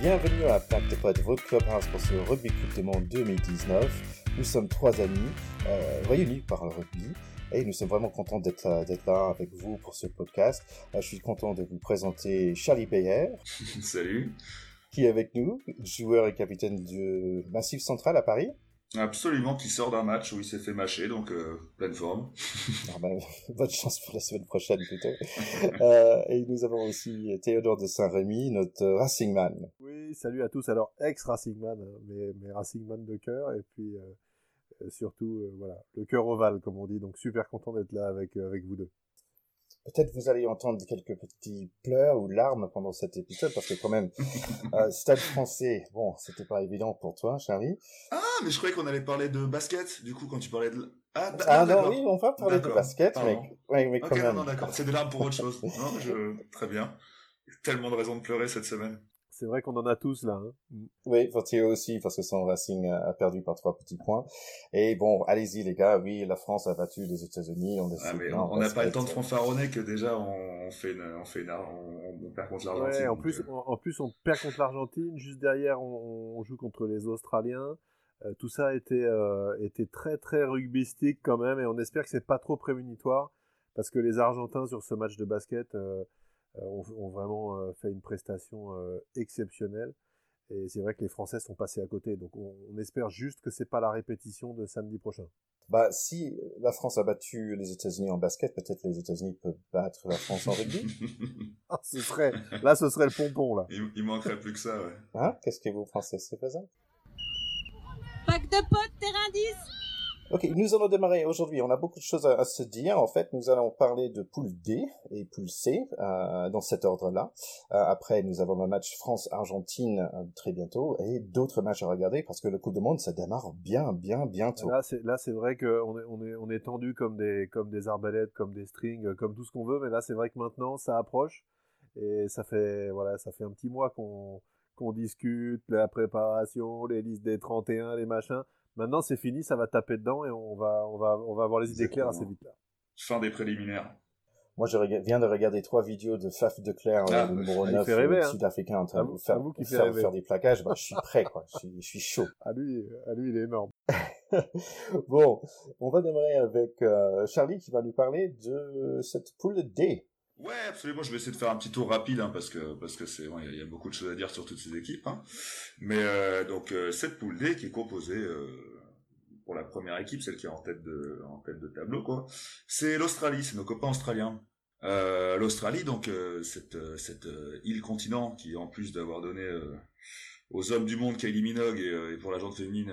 Bienvenue à Pack de Pod, votre clubhouse pour ce Rugby Coupe du Monde 2019. Nous sommes trois amis euh, réunis par le rugby et nous sommes vraiment contents d'être là avec vous pour ce podcast. Euh, je suis content de vous présenter Charlie Bayer. Salut. Qui est avec nous, joueur et capitaine du Massif Central à Paris. Absolument, qui sort d'un match où il s'est fait mâcher, donc euh, pleine forme. Ah ben, bonne chance pour la semaine prochaine plutôt. euh, et nous avons aussi Théodore de Saint-Rémy, notre Racing Man. Oui, salut à tous. Alors, ex-Racing Man, hein, mais, mais Racing Man de cœur, et puis euh, euh surtout, euh, voilà, le cœur ovale, comme on dit. Donc, super content d'être là avec, euh, avec vous deux. Peut-être vous allez entendre quelques petits pleurs ou larmes pendant cet épisode, parce que quand même, euh, Stade français, bon, c'était pas évident pour toi, Charlie. Ah, mais je croyais qu'on allait parler de basket, du coup, quand tu parlais de... Ah, ah non, oui, on va parler de basket, mais, ouais, mais quand okay, même. Non, d'accord, c'est des larmes pour autre chose. non, je... Très bien. Tellement de raisons de pleurer cette semaine. C'est vrai qu'on en a tous là. Hein. Oui, Fortier aussi, parce que son Racing a perdu par trois petits points. Et bon, allez-y les gars, oui, la France a battu les États-Unis. On ah, n'a pas le temps de fanfaronner que déjà on fait une, on fait une, on, on perd contre l'Argentine. Ouais, en plus, euh... en plus on perd contre l'Argentine. Juste derrière, on, on, joue contre les Australiens. Euh, tout ça était euh, était très très rugbystique quand même, et on espère que c'est pas trop prémunitoire, parce que les Argentins sur ce match de basket euh, ont, ont, vraiment fait une prestation exceptionnelle. Et c'est vrai que les Français sont passés à côté. Donc on, on espère juste que c'est pas la répétition de samedi prochain. Bah si la France a battu les États-Unis en basket, peut-être les États-Unis peuvent battre la France en rugby. ah, ce serait là, ce serait le pompon là. Il, il manquerait plus que ça. Ouais. Hein? Qu'est-ce que vous pensez? C'est pas ça Pack de potes, terrain 10 Ok, nous allons démarrer aujourd'hui. On a beaucoup de choses à, se dire. En fait, nous allons parler de poule D et poule C euh, dans cet ordre-là. Euh, après, nous avons un match France-Argentine euh, très bientôt et d'autres matchs à regarder parce que le Coupe du Monde ça démarre bien, bien bientôt. Là, c'est là, c'est vrai qu'on est on est on est tendu comme des comme des arbalètes, comme des strings, comme tout ce qu'on veut. Mais là, c'est vrai que maintenant, ça approche et ça fait voilà, ça fait un petit mois qu'on qu'on discute la préparation, les listes des 31, les machins. Maintenant, c'est fini, ça va taper dedans et on va, on va, on va avoir les idées Exactement. claires assez vite là. Fin des préliminaires. Moi, je viens de regarder trois vidéos de Faf de Claire, Ah, le numéro il 9 fait rêver, hein. sud-africain, en train de faire, vous qui faire, des plaquages. Bah, je suis prêt, quoi. Je suis, je suis chaud. À lui, à lui, il est énorme. bon, on va démarrer avec euh, Charlie qui va nous parler de cette poule D. Ouais, absolument. Je vais essayer de faire un petit tour rapide hein, parce que parce que c'est il y, a- beaucoup de choses à dire sur toutes ces équipes. Hein. Mais euh, donc euh, cette poule D qui est composée euh, pour la première équipe, celle qui est en tête de en tête de tableau quoi, c'est l'Australie, c'est nos copains australiens. Euh, L'Australie, donc euh, cette cette île continent qui en plus d'avoir donné aux hommes du monde Kylie Minogue et, et pour la gente féminine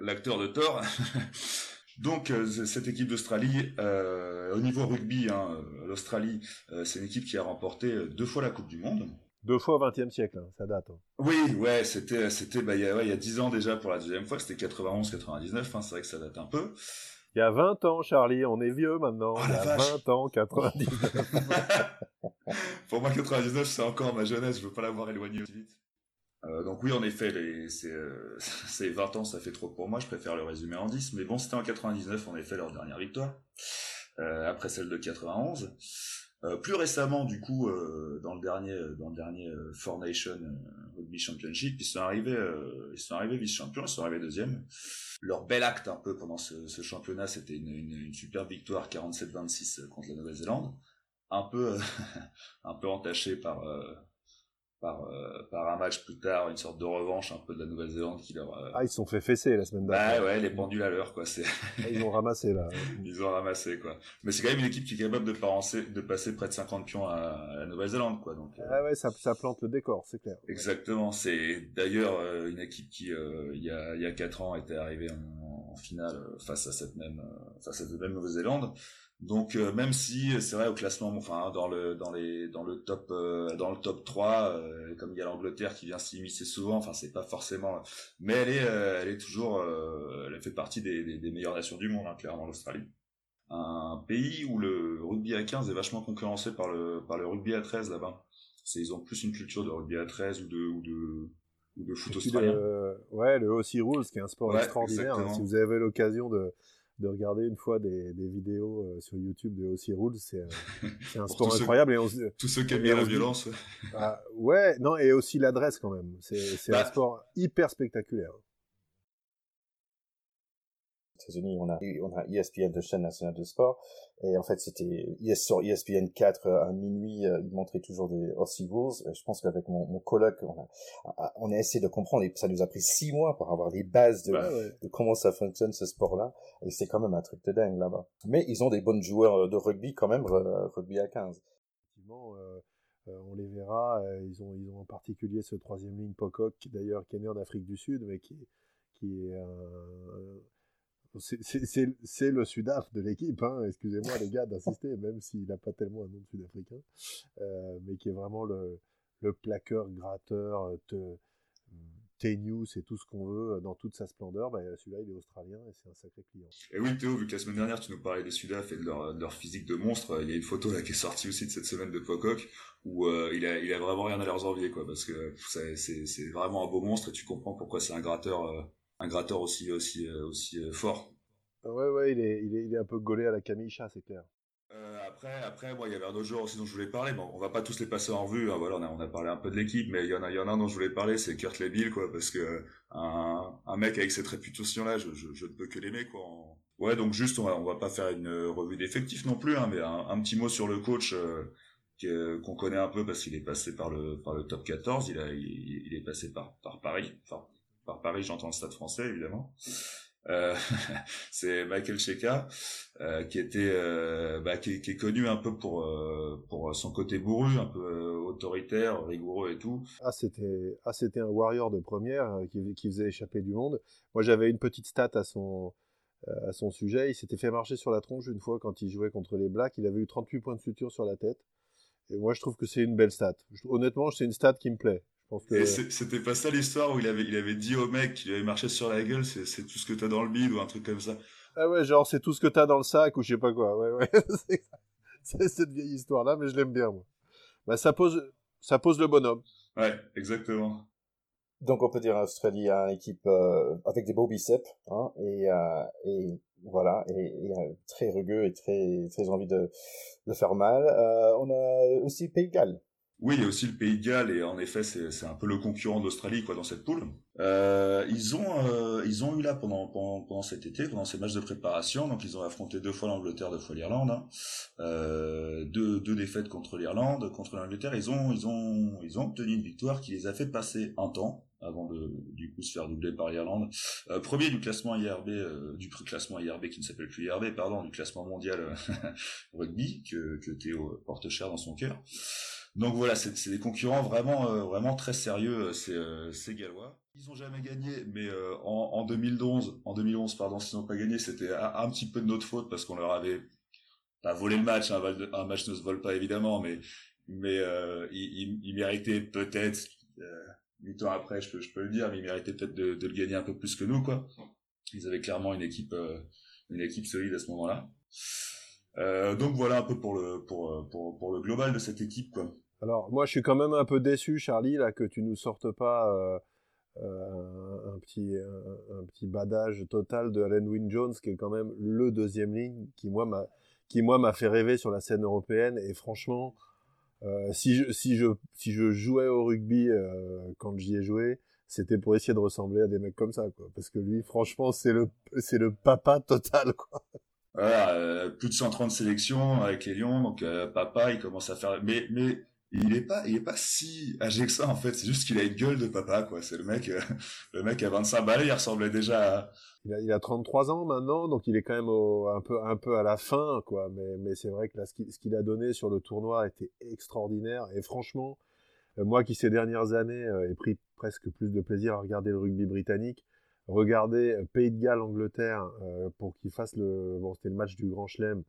l'acteur de Thor. Donc euh, cette équipe d'Australie, euh, au niveau rugby, hein, euh, l'Australie, c'est une équipe qui a remporté deux fois la Coupe du Monde. Deux fois au XXe siècle, hein, ça date. hein. Oui, ouais, c'était c'était bah il y a ouais, il y a 10 ans déjà pour la deuxième fois, c'était 91 99, hein, c'est vrai que ça date un peu. Il y a 20 ans, Charlie, on est vieux maintenant. Oh, Il y la a vache. 20 ans, 99. pour moi 99 c'est encore ma jeunesse, je veux pas l'avoir éloignée aussi vite. Euh, donc oui, en effet, les, c'est, euh, c'est 20 ans, ça fait trop pour moi, je préfère le résumer en 10, mais bon, c'était en 99, en effet, leur dernière victoire, euh, après celle de 91. Euh, plus récemment, du coup, euh, dans le dernier, dans le dernier Four Nation Rugby Championship, ils sont arrivés, ils sont arrivés vice-champions, ils sont arrivés deuxième. Leur bel acte un peu pendant ce, ce championnat, c'était une, une, une superbe victoire 47-26 contre la Nouvelle-Zélande, un peu, un peu entaché par par, euh, par un match plus tard, une sorte de revanche un peu de la Nouvelle-Zélande qui leur... euh, Ah, ils se sont fait fesser la semaine bah dernière. ouais, les pendules à l'heure, quoi. C'est... Ah, Ils ont ramassé là. Ils ont ramassé, quoi. Mais c'est quand même une équipe qui est capable de, passer, de passer près de 50 pions à, à la Nouvelle-Zélande, quoi. Donc, euh, Ah ouais, ça, ça plante le décor, c'est clair. Exactement. C'est d'ailleurs euh, une équipe qui, euh, il y a il y a quatre ans, était arrivée en, en finale face à cette même face à cette même Nouvelle-Zélande. Donc euh, même si c'est vrai au classement, enfin dans le dans les dans le top euh, dans le top 3 euh, comme il y a l'Angleterre qui vient s'immiscer souvent, enfin c'est pas forcément, mais elle est elle est toujours elle fait partie des, des, des meilleures nations du monde, hein, clairement l'Australie. Un pays où le rugby à 15 est vachement concurrencé par le par le rugby à 13 là-bas. C'est ils ont plus une culture de rugby à 13 ou de ou de ou de foot australien. le, ouais, le Aussie Rules, qui est un sport Ouais, extraordinaire. hein. Si vous avez l'occasion de, de regarder une fois des, des vidéos euh, sur YouTube de Aussi Rules. C'est un sport incroyable. et on, tous ceux qui aiment bien la violence. Ah, ouais, non, et aussi l'adresse quand même. C'est bah, un sport hyper spectaculaire. États-Unis, on a, on a ESPN de chaîne nationale de sport, et en fait, c'était sur ESPN 4 à minuit, euh, ils montraient toujours des Aussie Rules. Et je pense qu'avec mon, mon coloc, on a, on a essayé de comprendre, et ça nous a pris six mois pour avoir les bases de, de comment ça fonctionne ce sport-là, et c'est quand même un truc de dingue là-bas. Mais ils ont des bonnes joueurs de rugby quand même, rugby à 15. Effectivement, euh, euh, on les verra. ils ont, ils ont en particulier ce troisième ligne Pocock, d'ailleurs qui est né en Afrique du Sud, mais qui, qui est un c'est le Sudaf de l'équipe, hein. excusez-moi les gars d'insister, même s'il n'a pas tellement un nom de Sud-Africain, euh, mais qui est vraiment le, le plaqueur, gratteur, te, T-News et tout ce qu'on veut dans toute sa splendeur, bah, celui-là il est australien et c'est un sacré client. Et oui Théo, vu que la semaine dernière tu nous parlais des Sudaf et de leur, physique de monstre, il y a une photo là qui est sortie aussi de cette semaine de Pocock où euh, il, a, il a vraiment rien à leur envier quoi, parce que c'est vraiment un beau monstre et tu comprends pourquoi c'est un gratteur euh, un gratteur aussi aussi euh, aussi euh, fort. Ah ouais ouais, il est, il est il est un peu gaulé à la Camille Chat, c'est clair. Euh, après, après, moi, il y avait un autre joueur aussi dont je voulais parler. Bon, on va pas tous les passer en revue. Hein, voilà, on a, on a parlé un peu de l'équipe, mais il y en a, il y en a un dont je voulais parler, c'est Kurt Lebill, quoi, parce que un, un mec avec cette réputation-là, je, je, je, ne peux que l'aimer, quoi. Ouais, donc juste, on va, on va pas faire une revue d'effectifs non plus, hein, mais un, un, petit mot sur le coach euh, qu'on connaît un peu parce qu'il est passé par le par le top 14. Il a, il, il est passé par par Paris, enfin par Paris, j'entends le Stade Français évidemment. Euh, c'est Michael Cheka euh, qui était euh, bah, qui, est connu un peu pour son côté bourru un peu autoritaire rigoureux et tout. Ah c'était ah un warrior de première qui, qui faisait échapper du monde. Moi j'avais une petite stat à son à son sujet. Il s'était fait marcher sur la tronche une fois quand il jouait contre les Blacks. Il avait eu 38 points de suture sur la tête. Et moi je trouve que c'est une belle stat. Honnêtement c'est une stat qui me plaît c'était pas ça l'histoire où il avait, il avait dit au mec qu'il avait marché sur la gueule, c'est tout ce que t'as dans le bide ou un truc comme ça. Ah ouais, genre c'est tout ce que t'as dans le sac ou je sais pas quoi. Ouais, ouais. c'est cette vieille histoire-là, mais je l'aime bien, moi. Bah, ça pose, ça pose le bonhomme. Ouais, exactement. Donc on peut dire Australie a une équipe euh, avec des beaux biceps, hein, et, euh, et voilà, et, et euh, très rugueux et très très envie de, de faire mal. Euh, on a aussi Pays de Galles, oui, il y a aussi le Pays de Galles et en effet c'est un peu le concurrent d'Australie quoi dans cette poule. Euh, ils ont euh, ils ont eu là pendant, pendant, pendant cet été pendant ces matchs de préparation donc ils ont affronté deux fois l'Angleterre deux fois l'Irlande hein. euh, deux, deux défaites contre l'Irlande contre l'Angleterre ils ont ils ont ils ont obtenu une victoire qui les a fait passer un temps avant de du coup se faire doubler par l'Irlande euh, premier du classement IRB euh, du classement IRB qui ne s'appelle plus IRB pardon du classement mondial rugby que que Théo porte cher dans son cœur. Donc voilà, c'est des concurrents vraiment euh, vraiment très sérieux, euh, euh, ces, Gallois. Ils ont jamais gagné, mais en, en 2011, en 2011 pardon, s'ils n'ont pas gagné, c'était un, petit peu de notre faute parce qu'on leur avait pas volé le match. Un match ne se vole pas évidemment, mais mais ils, ils, méritaient peut-être huit ans après, je peux je peux le dire, mais ils méritaient peut-être de, de, le gagner un peu plus que nous quoi. Ils avaient clairement une équipe une équipe solide à ce moment-là. donc voilà un peu pour le pour, pour pour le global de cette équipe quoi. Alors, moi, je suis quand même un peu déçu, Charlie, là, que tu nous sortes pas euh, euh, un, petit, un, petit badage total de Allen Wynne Jones, qui est quand même le deuxième ligne, qui moi m'a, qui moi m'a fait rêver sur la scène européenne. Et franchement, euh, si je, si je, si je jouais au rugby quand j'y ai joué, c'était pour essayer de ressembler à des mecs comme ça, quoi. Parce que lui, franchement, c'est le, c'est le papa total. Voilà, plus de 130 sélections avec les Lions, donc papa, il commence à faire. Mais il est pas, il est pas si âgé que ça en fait. C'est juste qu'il a une gueule de papa quoi. C'est le mec, euh, le mec à 25 balais, il ressemblait déjà. À... Il a, il a 33 ans maintenant, donc il est quand même un peu, un peu à la fin quoi. Mais, mais c'est vrai que là, ce qu'il a donné sur le tournoi était extraordinaire. Et franchement, euh, moi qui ces dernières années euh, ai pris presque plus de plaisir à regarder le rugby britannique, regarder Pays de Galles, Angleterre pour qu'il fasse le, bon c'était le match du Grand Chelem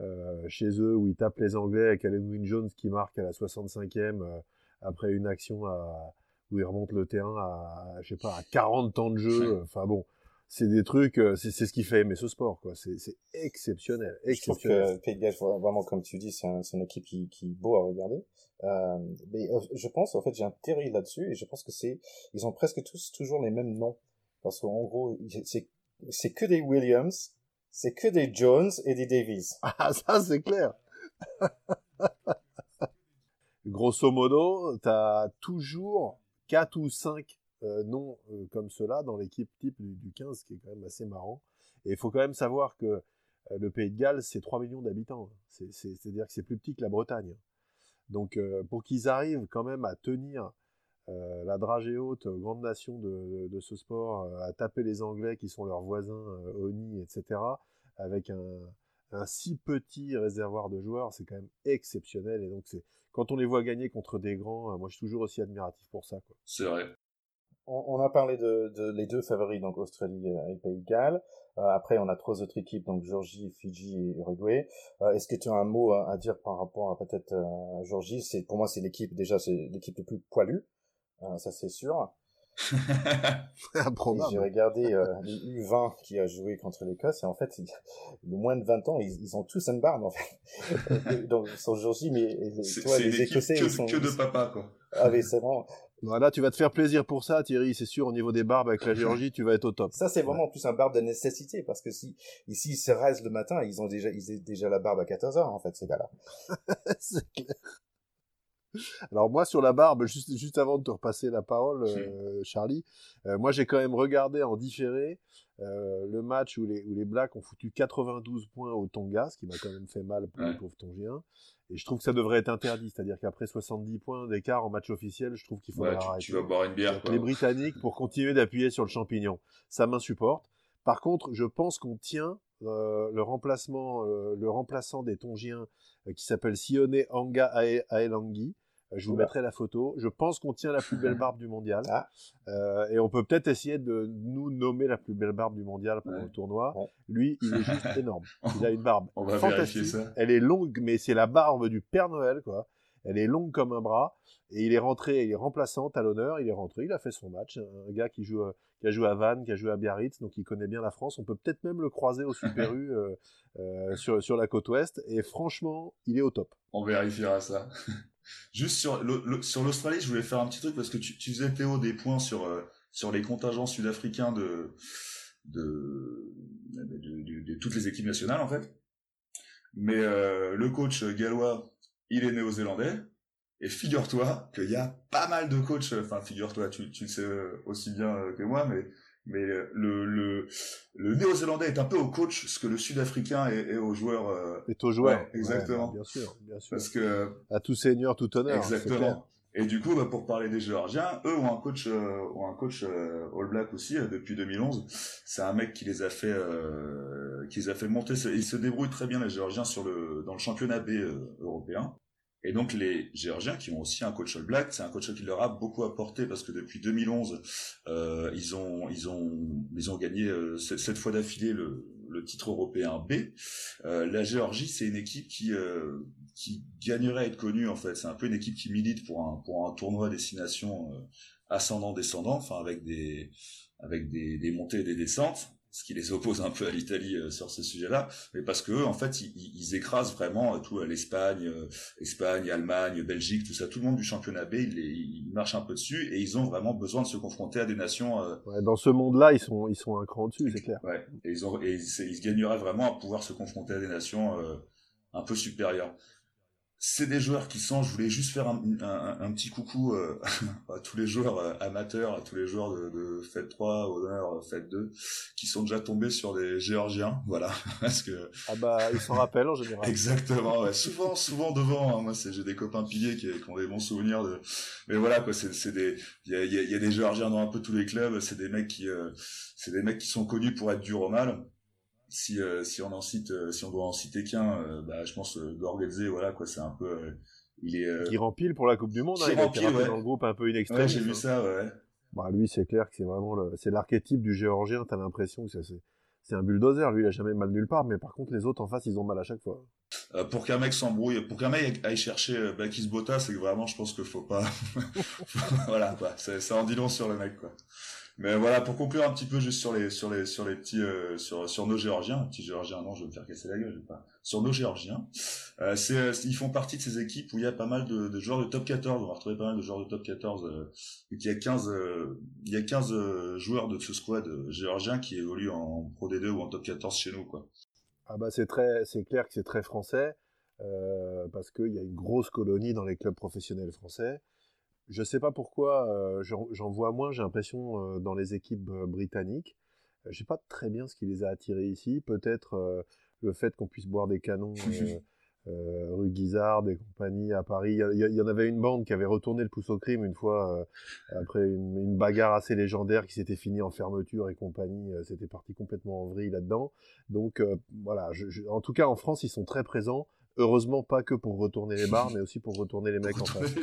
euh, chez eux où ils tapent les Anglais avec Allen Wynne Jones qui marque à la 65e euh, après une action à, où il remonte le terrain à, je sais pas, à 40 temps de jeu. Enfin bon, c'est des trucs, euh, c'est ce qui fait aimer ce sport, quoi. C'est exceptionnel, exceptionnel. Je trouve que Pays de vraiment, comme tu dis, c'est un, une équipe qui, qui est beau à regarder. Euh, mais je pense, en fait, j'ai un théorie là-dessus, et je pense que c'est, ils ont presque tous toujours les mêmes noms, parce qu'en gros, c'est c'est que des Williams, c'est que des Jones et des Davis. Ah, ça, c'est clair. Grosso modo, tu as toujours 4 ou 5 euh, noms euh, comme cela dans l'équipe type du, 15, qui est quand même assez marrant. Et il faut quand même savoir que euh, le Pays de Galles, c'est 3 millions d'habitants. C'est-à-dire que c'est plus petit que la Bretagne. Donc, pour qu'ils arrivent quand même à tenir la dragée haute, grande nation de, de, ce sport, à taper les Anglais qui sont leurs voisins, Oni, etc., avec un, un si petit réservoir de joueurs, c'est quand même exceptionnel. Et donc, c'est quand on les voit gagner contre des grands, moi, je suis toujours aussi admiratif pour ça. C'est vrai. On, a parlé de, de, les deux favoris, donc Australie et Pays de Galles. Euh, après, on a trois autres équipes, donc Georgie, Fidji et Uruguay. Euh, est-ce que tu as un mot à, dire par rapport à peut-être euh, Georgie? C'est pour moi, c'est l'équipe déjà, c'est l'équipe le plus poilue, ça c'est sûr. J'ai regardé euh, les U20 qui a joué contre l'Écosse et en fait, de moins de 20 ans, ils, ont tous une barbe en fait. Donc, sont Georgie, mais les, toi, les Écossais, que, ils sont que de papa quoi. Ah mais c'est vraiment. Voilà, tu vas te faire plaisir pour ça, Thierry. C'est sûr, au niveau des barbes avec la Géorgie, tu vas être au top. Ça, c'est vraiment plus un barbe de nécessité parce que si ici ils se rasent le matin, ils ont déjà ils ont déjà la barbe à 14 heures en fait ces gars-là. c'est clair. Alors moi sur la barbe, juste, juste avant de te repasser la parole, euh, Charlie, euh, moi j'ai quand même regardé en différé euh, le match où les, où les Blacks ont foutu 92 points au Tonga, ce qui m'a quand même fait mal pour les pauvres Tongiens. Et je trouve que ça devrait être interdit, c'est-à-dire qu'après 70 points d'écart en match officiel, je trouve qu'il faut arrêter. Tu vas boire une bière. Les Britanniques pour continuer d'appuyer sur le champignon, ça m'insupporte. Par contre, je pense qu'on tient le remplacement, le remplaçant des Tongiens qui s'appelle Sione Anga Aelangi. Je vous mettrai la photo. Je pense qu'on tient la plus belle barbe du mondial. Ah. Euh, et on peut peut-être essayer de nous nommer la plus belle barbe du mondial pour le tournoi. Lui, il est juste énorme. Il a une barbe on va fantastique. Ça. Elle est longue, mais c'est la barbe du Père Noël, quoi. Elle est longue comme un bras. Et il est rentré, il est remplaçant à l'honneur. Il est rentré, il a fait son match. Un gars qui joue, qui a joué à Vannes, qui a joué à Biarritz, donc il connaît bien la France. On peut peut-être même le croiser au Super U euh, euh, sur, la côte ouest. Et franchement, il est au top. On vérifiera ça. Juste sur l'Australie, je voulais faire un petit truc parce que tu, faisais Théo des points sur euh, sur les contingents sud-africains de, toutes les équipes nationales en fait. Mais euh, le coach gallois, il est néo-zélandais. Et figure-toi qu'il y a pas mal de coachs, enfin figure-toi, tu, tu le sais aussi bien que moi, mais mais le, le, le néo-zélandais est un peu au coach ce que le sud-africain est, est, au joueur. Euh... Est au joueur. exactement. bien sûr, bien sûr. Parce que à tout seigneur, tout honneur. Exactement. Et du coup, bah, pour parler des Géorgiens, eux ont un coach, euh, ont un coach euh, All Black aussi euh, depuis 2011. C'est un mec qui les a fait, euh, qui les a fait monter. Ils se débrouillent très bien les Géorgiens sur le dans le championnat B européen. Et donc les Géorgiens qui ont aussi un coach All Black, c'est un coach qui leur a beaucoup apporté parce que depuis 2011, euh, ils ont ils ont ils ont gagné euh, cette fois d'affilée le, le titre européen B. Euh, la Géorgie, c'est une équipe qui euh, qui gagnerait à être connue en fait. C'est un peu une équipe qui milite pour un pour un tournoi destination euh, ascendant descendant, enfin avec des avec des, des montées et des descentes ce qui les oppose un peu à l'Italie euh, sur ce sujet-là, mais parce que en fait ils, ils écrasent vraiment euh, tout l'Espagne, euh, Espagne, Allemagne, Belgique, tout ça, tout le monde du championnat B, ils, ils, marchent un peu dessus et ils ont vraiment besoin de se confronter à des nations. Ouais, dans ce monde-là, ils sont ils sont un cran dessus, c'est clair. Ouais, et ils ont et ils gagneraient vraiment à pouvoir se confronter à des nations un peu supérieures c'est des joueurs qui sont, je voulais juste faire un, un, un petit coucou euh, à tous les joueurs euh, amateurs, à tous les joueurs de, de Fête 3, Honneur, euh, Fête 2, qui sont déjà tombés sur des Géorgiens, voilà, parce que... Ah bah, ils s'en rappellent en général. Exactement, ouais. souvent, souvent devant, hein. moi c'est, j'ai des copains piliers qui, qui, ont des bons souvenirs de... Mais voilà, quoi, c'est, c'est des... Il y a, y a, des Géorgiens dans un peu tous les clubs, c'est des mecs qui... c'est des mecs qui sont connus pour être durs au mal, si euh, si on en cite euh, si on doit en citer qu'un euh, bah je pense Gorgetze voilà quoi c'est un peu il est qui rempile pour la Coupe du monde hein, il rempile, ouais. dans le groupe un peu inextrême. Ouais, j'ai vu ça ouais bah lui c'est clair que c'est vraiment le c'est l'archétype du géorgien t'as l'impression que c'est c'est un bulldozer. Lui il a jamais mal nulle part mais par contre les autres en face ils ont mal à chaque fois. Euh, pour qu'un mec s'embrouille pour qu'un mec aille chercher Bakis Bota c'est que vraiment je pense qu'il faut pas voilà quoi. Ça en dit long sur le mec quoi Mais voilà, pour conclure un petit peu juste sur les sur les sur les petits euh, sur nos Géorgiens, petits Géorgiens, non, je vais me faire casser la gueule, pas. Sur nos Géorgiens, euh, c'est euh, ils font partie de ces équipes où il y a pas mal de, de joueurs de top 14. On va retrouver pas mal de joueurs de top 14. Euh, il y a 15 il y a 15 joueurs de ce squad géorgien qui évoluent en Pro D2 ou en top 14 chez nous, quoi. Ah bah c'est très c'est clair que c'est très français parce qu'il y a une grosse colonie dans les clubs professionnels français. Je sais pas pourquoi, euh, j'en vois moins, j'ai l'impression, euh, dans les équipes euh, britanniques. Je sais pas très bien ce qui les a attirés ici. Peut-être le fait qu'on puisse boire des canons rue Guizard et compagnie à Paris. Il y, en avait une bande qui avait retourné le pouce au crime une fois après une, bagarre assez légendaire qui s'était finie en fermeture et compagnie. C'était parti complètement en vrille là-dedans. Donc voilà, en tout cas en France, ils sont très présents. Heureusement, pas que pour retourner les bars, mais aussi pour retourner les mecs en face.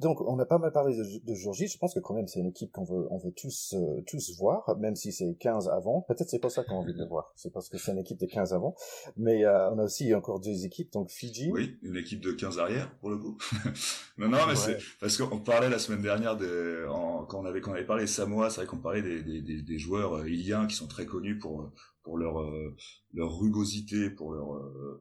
Donc, on a pas mal parlé de, de Je pense que quand même, c'est une équipe qu'on veut, on veut tous, euh, tous voir, même si c'est 15 avant. Peut-être c'est pas ça qu'on a envie de voir. C'est parce que c'est une équipe de 15 avant. Mais euh, on a aussi encore deux équipes, donc Fiji. Oui, une équipe de 15 arrière, pour le coup. non, non, mais c'est parce qu'on parlait la semaine dernière de, quand on avait, quand on avait parlé Samoa, c'est vrai qu'on parlait des, des, des, des joueurs euh, iliens qui sont très connus pour, pour leur euh, leur rugosité, pour leur euh,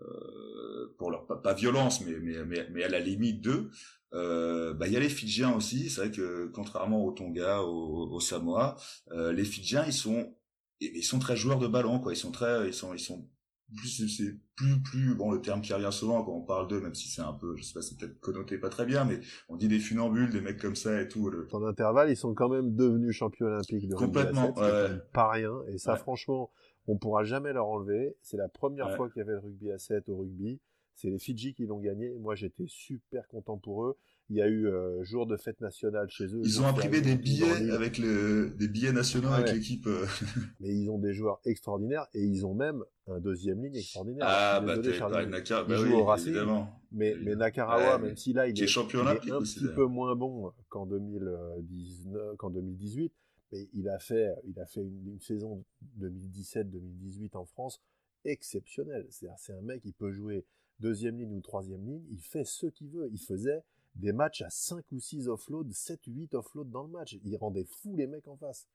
euh, pour leur pas, violence, mais, mais mais mais à la limite d'eux. Bah il y a les Fidjiens aussi. C'est vrai que contrairement aux Tonga, aux, aux Samoa, les Fidjiens ils sont ils sont très joueurs de ballon quoi. Ils sont très ils sont ils sont plus c'est plus plus bon le terme qui revient souvent quand on parle d'eux même si c'est un peu je sais pas c'est peut-être connoté pas très bien mais on dit des funambules des mecs comme ça et tout le... en intervalle ils sont quand même devenus champions olympiques de complètement rugby à 7, pas rien. Et ça franchement on pourra jamais leur enlever. C'est la première fois qu'il y avait le rugby à 7 au rugby c'est les Fidji qui l'ont gagné moi j'étais super content pour eux il y a eu euh, jour de fête nationale chez eux. Ils ont imprimé des billets avec le, des billets nationaux avec l'équipe. Euh. Mais ils ont des joueurs extraordinaires et ils ont même un deuxième ligne extraordinaire. Ah bah pas Naka, bah oui, évidemment. Mais, mais Nakarawa, même si là il est, un petit peu moins bon qu'en 2019, qu'en 2018, mais il a fait, il a fait une, une saison 2017-2018 en France exceptionnelle. C'est un mec qui peut jouer deuxième ligne ou troisième ligne, il fait ce qu'il veut. Il faisait des matchs à 5 ou 6 offloads, 7 ou 8 offloads dans le match. Ils rendaient fous les mecs en face.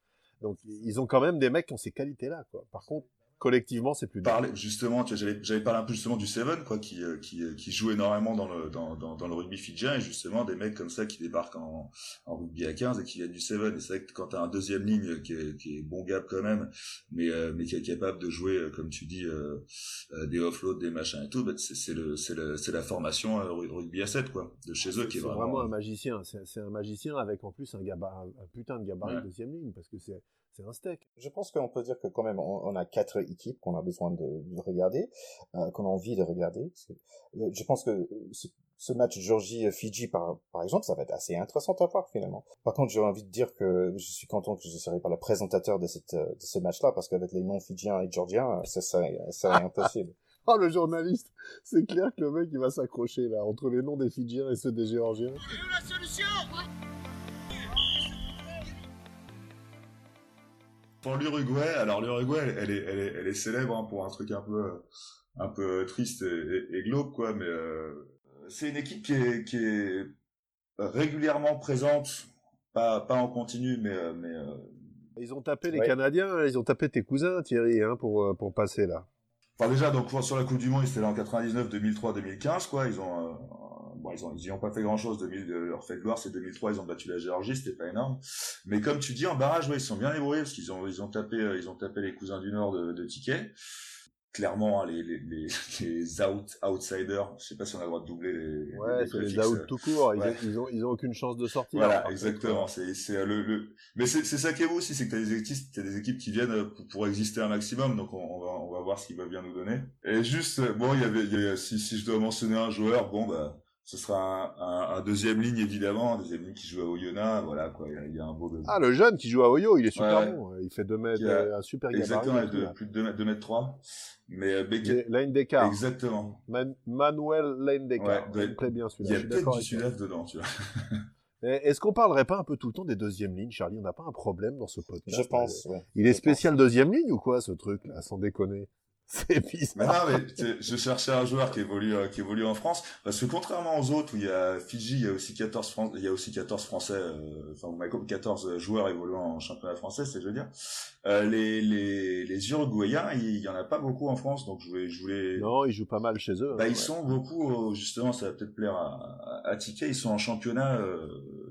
Donc ils ont quand même des mecs qui ont ces qualités-là. Quoi. Par contre, collectivement, c'est plus Parler, justement, j'avais, j'avais parlé un peu justement du Seven, quoi, qui, euh, qui, euh, qui joue énormément dans le, dans, dans, dans, le rugby fidjien, et justement, des mecs comme ça qui débarquent en, en rugby à 15 et qui viennent du Seven. Et c'est vrai que quand t'as un deuxième ligne qui est, qui est bon gap quand même, mais, euh, mais qui est capable de jouer, comme tu dis, euh, des offloads, des machins et tout, bah, c'est, c'est le, c'est le, c'est la formation rugby à 7, quoi, de chez eux qui est, vraiment... vraiment un magicien. C'est, c'est un magicien avec en plus un gabarit, un, putain de gabarit de deuxième ligne, parce que c'est, c'est un steak. Je pense qu'on peut dire que quand même on, a quatre équipes qu'on a besoin de, regarder, euh, qu'on a envie de regarder. Euh, je pense que ce, match Georgie-Fidji par, par exemple, ça va être assez intéressant à voir finalement. Par contre, j'ai envie de dire que je suis content que je ne serai pas le présentateur de, cette, de ce match-là parce qu'avec les noms fidjiens et georgiens, ça serait, ça impossible. Oh, le journaliste, c'est clair que le mec, il va s'accrocher, là, entre les noms des Fidjiens et ceux des Géorgiens. la solution pour l'Uruguay, alors l'Uruguay, elle, est, elle, est, elle est célèbre hein, pour un truc un peu, un peu triste et, et, glauque, quoi. Mais euh, c'est une équipe qui est, qui est régulièrement présente, pas, pas en continu, mais, euh, mais euh, ils ont tapé les Canadiens, hein, ils ont tapé tes cousins, Thierry, hein, pour, pour passer là. Enfin déjà, donc sur la Coupe du Monde, ils étaient là en 99, 2003, 2015, quoi. Ils ont bon, ils ont, ils ont pas fait grand chose. 2000, leur fait de gloire, c'est 2003, ils ont battu la Géorgie, c'était pas énorme. Mais comme tu dis, en barrage, ouais, ils sont bien débrouillés parce qu'ils ont, ils ont tapé, euh, ils ont tapé les cousins du Nord de, de tickets clairement hein, les, les, les, les out, outsiders. Je sais pas si on a le droit de doubler les. Ouais, c'est les out tout court. Ils, ont, ils, ont, ils ont aucune chance de sortir. Voilà, exactement. C'est c'est euh, le, le... mais c'est c'est ça qui est beau aussi, c'est que t'as des équipes, t'as des équipes qui viennent euh, pour, pour, exister un maximum. Donc on, on, va on va voir ce qu'ils peuvent bien nous donner. Et juste bon, il y avait, il y a, si si je dois mentionner un joueur, bon bah ce sera un, un, deuxième ligne évidemment, un deuxième ligne qui joue à Oyonnax, voilà quoi, il y, a, un beau. Ah le jeune qui joue à Oyo, il est super bon, il fait 2 mètres, un super gabarit. Exactement, de, plus de 2 mètres, 2 mètres 3. Mais euh, Beckett... Lane Descartes. Exactement. Manuel Lane Descartes. Ouais, très bien celui-là. Il y a peut-être du sud dedans, tu vois. Est-ce qu'on parlerait pas un peu tout le temps des deuxièmes lignes, Charlie? On n'a pas un problème dans ce podcast Je pense. Il est spécial deuxième ligne ou quoi, ce truc-là, sans déconner? C'est bizarre. Non, mais je cherchais un joueur qui évolue, euh, qui évolue en France, parce que contrairement aux autres où il y a Fidji, il y a aussi 14 Fran... il y a aussi 14 Français, euh, enfin 14 joueurs évoluant en championnat français, c'est je veux dire. Euh, les les les Uruguayens, il y en a pas beaucoup en France, donc je voulais je voulais. Non, ils jouent pas mal chez eux. Bah ils sont beaucoup, justement, ça va peut-être plaire à, à, Ils sont en championnat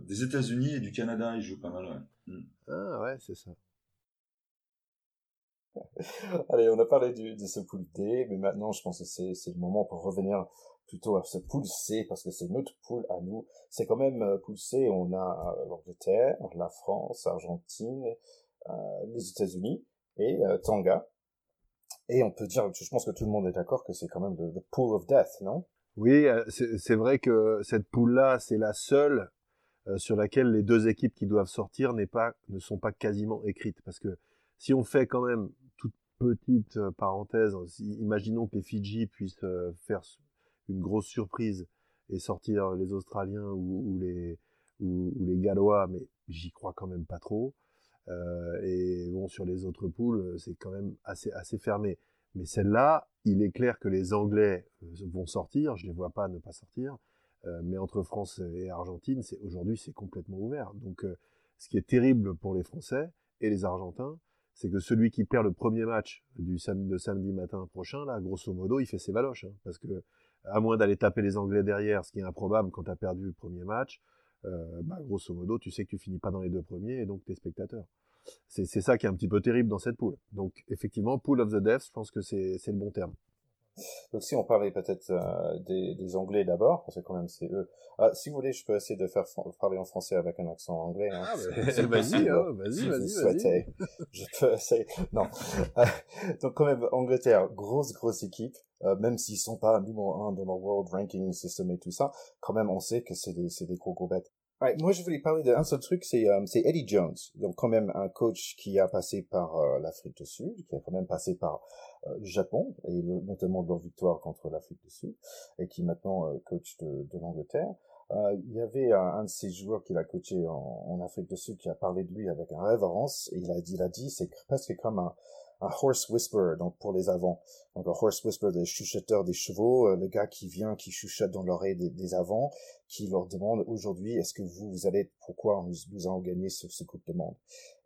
des États-Unis et du Canada, ils jouent pas mal. Ouais. Mm. Ah ouais, c'est ça. Allez, on a parlé du, de ce pool D, mais maintenant je pense que c'est, le moment pour revenir plutôt à ce pool C, parce que c'est notre pool à nous. C'est quand même euh, pool C, on a euh, l'Angleterre, la France, l'Argentine, euh, les États-Unis et euh, Tonga. Et on peut dire, je pense que tout le monde est d'accord que c'est quand même le, pool of death, non? Oui, c'est, c'est vrai que cette pool-là, c'est la seule sur laquelle les deux équipes qui doivent sortir pas, ne sont pas quasiment écrites, parce que si on fait quand même petite euh, parenthèse, imaginons que les Fidji puissent euh, faire une grosse surprise et sortir les Australiens ou, les, Gallois, mais j'y crois quand même pas trop. Euh, et bon, sur les autres poules, c'est quand même assez, fermé. Mais celle-là, il est clair que les Anglais vont sortir, je ne les vois pas ne pas sortir. mais entre France et Argentine, aujourd'hui c'est complètement ouvert. Donc, ce qui est terrible pour les Français et les Argentins, c'est que celui qui perd le premier match de samedi matin prochain, là, grosso modo, il fait ses valoches. Hein, parce que, à moins d'aller taper les Anglais derrière, ce qui est improbable quand tu as perdu le premier match, euh, bah, grosso modo, tu sais que tu finis pas dans les deux premiers et donc t'es spectateur. C'est ça qui est un petit peu terrible dans cette poule. Donc, effectivement, pool of the death, je pense que c'est le bon terme. Donc si on parlait peut-être euh, des, des, Anglais d'abord, parce que quand même c'est eux. Ah, si vous voulez, je peux essayer de faire parler en français avec un accent anglais. Hein. Ah, vas-y, hein, vas-y, vas-y, vas-y. Je peux essayer. Non. Euh, donc quand même, Angleterre, grosse, grosse équipe. Euh, même s'ils sont pas numéro un dans le World Ranking System et tout ça, quand même on sait que c'est des, c'est des gros gros bêtes. Ouais, moi, je voulais parler d'un seul truc, c'est euh, Eddie Jones, donc quand même un coach qui a passé par euh, l'Afrique du Sud, qui a quand même passé par euh, le Japon et notamment leur victoire contre l'Afrique du Sud, et qui maintenant coach de, de l'Angleterre. il y avait un, de ces joueurs qu'il a coaché en, en, Afrique du Sud qui a parlé de lui avec un révérence et il a dit, il a dit, c'est presque comme un, un horse whisperer, donc pour les avants. Donc un horse whisperer, des chuchoteurs des chevaux, euh, le gars qui vient, qui chuchote dans l'oreille des, des, avants, qui leur demande aujourd'hui, est-ce que vous, vous allez, pourquoi nous, nous allons gagner ce, ce Coupe de Monde?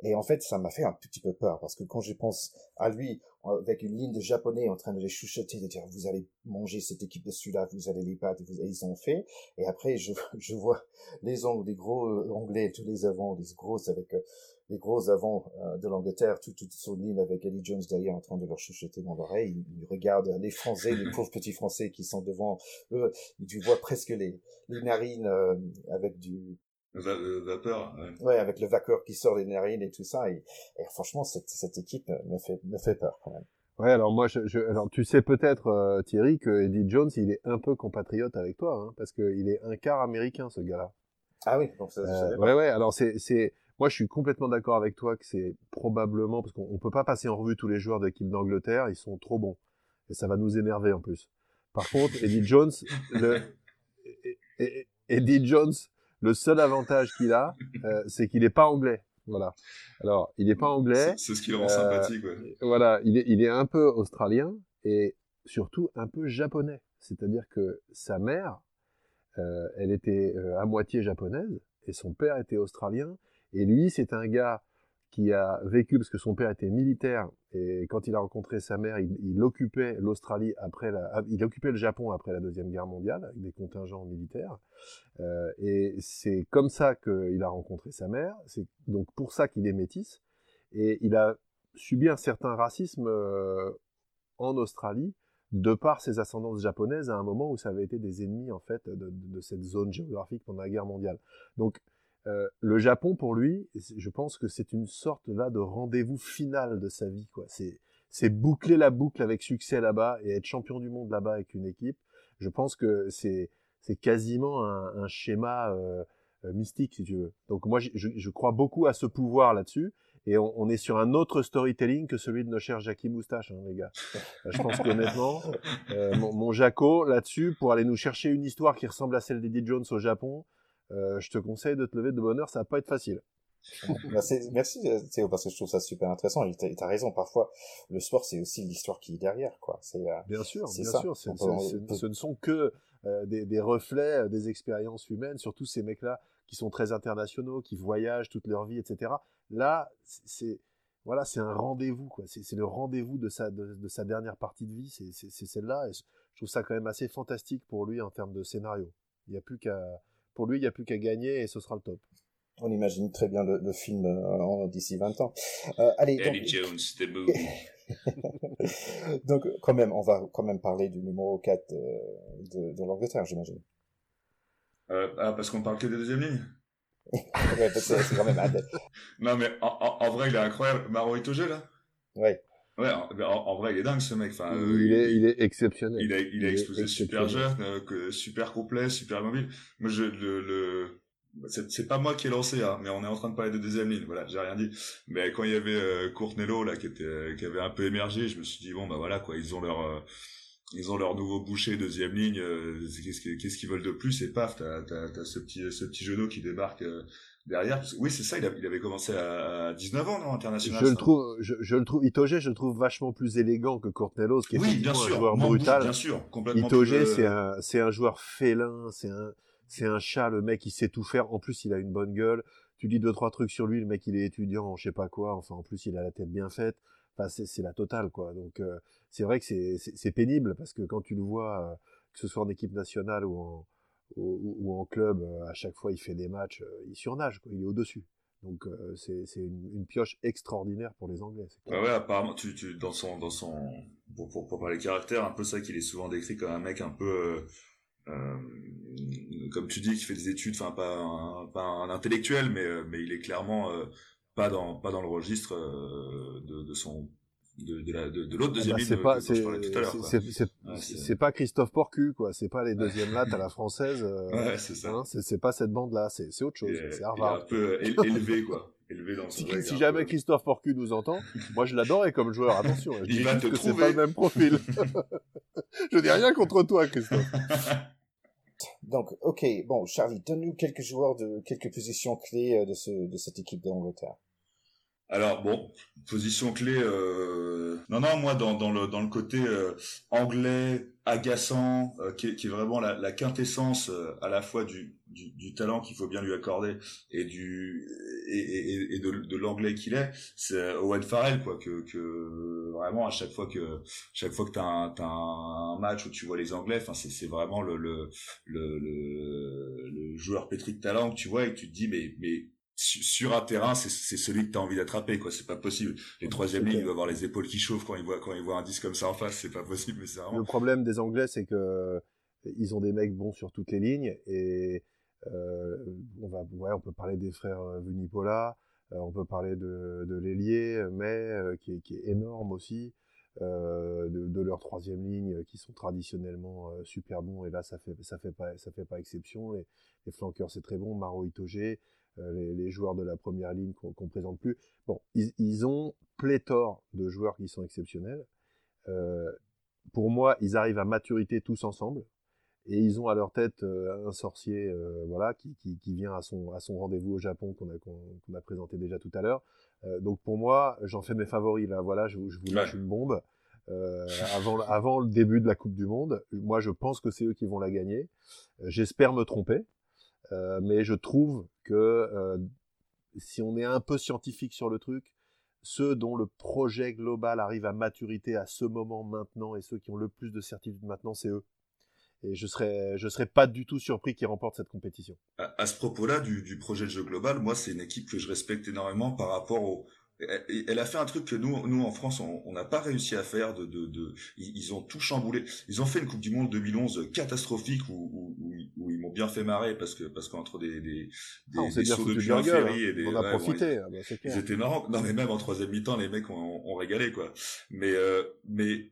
Et en fait, ça m'a fait un petit peu peur, parce que quand je pense à lui, avec une ligne de japonais en train de les chuchoter, de dire, vous allez manger cette équipe de celui-là, vous allez les battre, et ils ont fait. Et après, je, je vois les ongles, des gros euh, anglais, tous les avants, des grosses avec euh, les gros avants euh, de l'Angleterre, tout, tout sur l'île avec Eddie Jones derrière en train de leur chuchoter dans l'oreille. Ils, regardent les Français, les pauvres petits Français qui sont devant eux. Tu vois presque les, les narines euh, avec du... Le vapeur. Ouais. ouais. avec le vapeur qui sort des narines et tout ça. Et, et franchement, cette, cette équipe me fait, me fait peur quand même. Ouais, alors moi, je, je, alors tu sais peut-être euh, Thierry que Eddie Jones, il est un peu compatriote avec toi, hein, parce qu'il est un quart américain, ce gars-là. Ah oui, donc ça. Euh, ouais, ouais. Alors c'est, c'est, moi, je suis complètement d'accord avec toi que c'est probablement parce qu'on peut pas passer en revue tous les joueurs de l'équipe d'Angleterre, ils sont trop bons et ça va nous énerver en plus. Par contre, Eddie Jones, le Eddie Jones, le seul avantage qu'il a, euh, c'est qu'il est pas anglais. Voilà. Alors, il est pas anglais. C'est ce qui le rend sympathique. Ouais. Voilà, il est, il est un peu australien et surtout un peu japonais. C'est-à-dire que sa mère, euh, elle était euh, à moitié japonaise et son père était australien et lui, c'est un gars qui a vécu parce que son père était militaire et quand il a rencontré sa mère, il, occupait l'Australie après la, ah, il occupait le Japon après la deuxième guerre mondiale avec des contingents militaires. Euh, et c'est comme ça qu'il a rencontré sa mère. C'est donc pour ça qu'il est métis et il a subi un certain racisme euh, en Australie de par ses ascendances japonaises à un moment où ça avait été des ennemis en fait de, de cette zone géographique pendant la guerre mondiale. Donc euh, le Japon, pour lui, je pense que c'est une sorte là de rendez-vous final de sa vie. quoi. C'est boucler la boucle avec succès là-bas et être champion du monde là-bas avec une équipe. Je pense que c'est quasiment un, schéma euh, euh, mystique, si tu veux. Donc moi, je, crois beaucoup à ce pouvoir là-dessus. Et on, est sur un autre storytelling que celui de nos chers Jackie Moustache, hein, les gars. je pense qu'honnêtement, mon, mon Jaco, là-dessus, pour aller nous chercher une histoire qui ressemble à celle d'Eddie Jones au Japon, euh, je te conseille de te lever de bonne heure, ça va pas être facile. merci Théo parce que je trouve ça super intéressant et t'as as raison parfois le sport c'est aussi l'histoire qui est derrière quoi c'est bien sûr bien sûr ce ne sont que des, des, reflets des expériences humaines surtout ces mecs là qui sont très internationaux qui voyagent toute leur vie etc là c'est voilà, c'est un rendez-vous, quoi. C'est le rendez-vous de sa, de, sa dernière partie de vie, c'est celle-là. Et je trouve ça quand même assez fantastique pour lui en termes de scénario. Il y a plus qu'à, pour lui, il n'y a plus qu'à gagner et ce sera le top. On imagine très bien le, film euh, d'ici 20 ans. Euh, allez, donc... Jones, donc, quand même, on va quand même parler du numéro 4 euh, de, de l'Angleterre, j'imagine. ah, parce qu'on parle que des deuxièmes lignes c'est quand même Non, mais en, vrai, il est incroyable. Maro Itoge, là? Ouais. Ouais, en, vrai, il est dingue, ce mec. Enfin, il, est, il est exceptionnel. Il a, il a explosé super jeune, euh, super complet, super mobile. Moi, je, le, le... c'est pas moi qui ai lancé, hein, mais on est en train de parler de deuxième ligne. Voilà, j'ai rien dit. Mais quand il y avait euh, là, qui était, qui avait un peu émergé, je me suis dit, bon, bah voilà, quoi, ils ont leur, euh, ils ont leur nouveau boucher deuxième ligne euh, qu'est-ce qu'ils veulent de plus et paf t'as as, ce petit ce petit genou qui débarque euh, derrière oui c'est ça il, avait commencé à, 19 ans non international je le trouve je, je, le trouve Itoge je le trouve vachement plus élégant que Cornelos qui est oui, bien sûr, un joueur brutal. bien sûr complètement Itoge c'est un c'est un joueur félin c'est un c'est un chat le mec il sait tout faire. En plus il a une bonne gueule. Tu dis deux trois trucs sur lui le mec il est étudiant je sais pas quoi. Enfin en plus il a la tête bien faite. Enfin c'est la totale quoi. Donc euh, c'est vrai que c'est pénible parce que quand tu le vois, euh, que ce soit en équipe nationale ou en, ou, en club, euh, à chaque fois il fait des matchs, euh, il surnage, quoi, il est au-dessus. Donc c'est une, une, pioche extraordinaire pour les Anglais. Ouais, ouais, apparemment, tu, tu, dans son, dans son, pour, pour, pour parler caractère, un peu ça qu'il est souvent décrit comme un mec un peu, euh, comme tu dis, qui fait des études, enfin pas un, pas un intellectuel, mais mais il est clairement pas dans pas dans le registre de, de son de, de, de, l'autre deuxième ah bah, c'est pas, c'est pas Christophe Porcu, quoi. C'est pas les deuxièmes lattes à la française. Euh, ouais, c'est ça. Hein, c'est pas cette bande-là. C'est autre chose. C'est Harvard. un peu élevé, quoi. Élevé dans si, si jamais Christophe Porcu nous entend, moi je l'adorais comme joueur. Attention, je dis juste que c'est pas le même profil. je dis rien contre toi, Christophe. Donc, ok, bon, Charlie, donne-nous quelques joueurs de quelques positions clés euh, de, ce, de cette équipe d'Angleterre. Alors bon, position clé. Euh... Non non, moi dans, dans le dans le côté euh, anglais agaçant, euh, qui, est, qui, est, vraiment la, la quintessence euh, à la fois du, du, du talent qu'il faut bien lui accorder et du et, et, et de, de l'anglais qu'il est, c'est Owen Farrell quoi. Que, que vraiment à chaque fois que chaque fois que t'as un, as un match où tu vois les Anglais, enfin c'est c'est vraiment le le, le le le joueur pétri de talent que tu vois et que tu te dis mais mais sur un terrain, c'est celui que tu as envie d'attraper, quoi. C'est pas possible. Les troisième lignes, ils doivent avoir les épaules qui chauffent quand ils voient quand ils voient un disque comme ça en face. C'est pas possible. Mais c'est Le problème des Anglais, c'est que ils ont des mecs bons sur toutes les lignes et euh, on va, ouais, on peut parler des frères euh, Vunipola, euh, on peut parler de, de l'ailier, mais qui, est, qui est énorme aussi. Euh, de, de, leur troisième ligne qui sont traditionnellement super bons et là ça fait ça fait pas ça fait pas exception les, les flanqueurs c'est très bon Maro Itoge euh, les, les, joueurs de la première ligne qu'on qu présente plus. Bon, ils, ils, ont pléthore de joueurs qui sont exceptionnels. Euh, pour moi, ils arrivent à maturité tous ensemble et ils ont à leur tête euh, un sorcier, euh, voilà, qui, qui, qui, vient à son à son rendez-vous au Japon qu'on a présenté déjà tout à l'heure. Euh, donc pour moi, j'en fais mes favoris là. Voilà, je, je vous lâche une bombe. Euh, avant, avant le début de la Coupe du Monde. Moi, je pense que c'est eux qui vont la gagner. J'espère me tromper. Euh, mais je trouve que euh, si on est un peu scientifique sur le truc, ceux dont le projet global arrive à maturité à ce moment maintenant et ceux qui ont le plus de certitude maintenant, c'est eux. Et je serais, je serais pas du tout surpris qu'ils remportent cette compétition. À, ce propos-là, du, du, projet de jeu global, moi, c'est une équipe que je respecte énormément par rapport au, elle a fait un truc que nous, nous en France, on n'a pas réussi à faire. De, de, de, ils ont tout chamboulé. Ils ont fait une Coupe du Monde 2011 catastrophique où, où, où, ils m'ont bien fait marrer parce que parce qu'entre des des, des, ah, des sauts de hein. et des, on a profité. Ah bah, ils, étaient marrants. Non mais même en troisième mi-temps, les mecs ont, ont régalé quoi. Mais euh, mais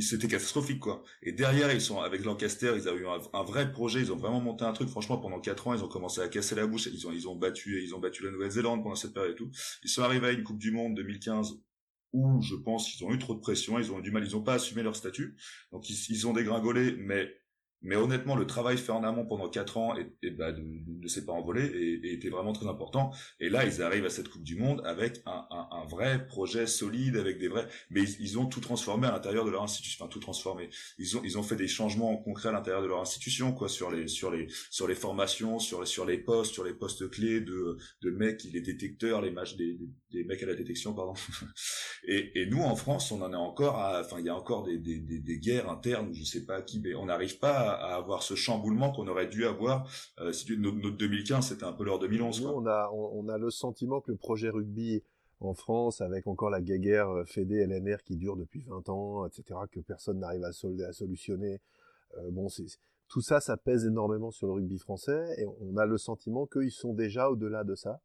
c'était catastrophique quoi. Et derrière ils sont avec Lancaster, ils ont eu un, vrai projet, ils ont vraiment monté un truc. Franchement, pendant quatre ans, ils ont commencé à casser la bouche. Ils ont ils ont battu ils ont battu la Nouvelle-Zélande pendant cette période et tout. Ils sont arrivés à une Coupe du Monde 2015 où je pense qu'ils ont eu trop de pression, ils ont eu du mal, ils ont pas assumé leur statut. Donc ils, ils ont dégringolé, mais mais honnêtement, le travail fait en amont pendant quatre ans et, et bah, ne, s'est pas envolé et, était vraiment très important. Et là, ils arrivent à cette Coupe du Monde avec un, un, un vrai projet solide, avec des vrais. Mais ils, ont tout transformé à l'intérieur de leur institution. Enfin, tout transformé. Ils ont ils ont fait des changements concrets à l'intérieur de leur institution, quoi, sur les sur les sur les formations, sur sur les postes, sur les postes clés de de mecs, les détecteurs, les matchs des, des, mecs à la détection, pardon. et, et nous, en France, on en est encore à. Enfin, il y a encore des, des, des, guerres internes. Je sais pas qui, mais on n'arrive pas à, avoir ce chamboulement qu'on aurait dû avoir. Euh, si notre, notre 2015, c'était un peu leur 2011. on a, on, a le sentiment que le projet rugby en France, avec encore la guéguerre euh, Fédé LNR qui dure depuis 20 ans, etc., que personne n'arrive à, à solutionner. Euh, bon, c'est tout ça, ça pèse énormément sur le rugby français, et on a le sentiment qu'ils sont déjà au-delà de ça,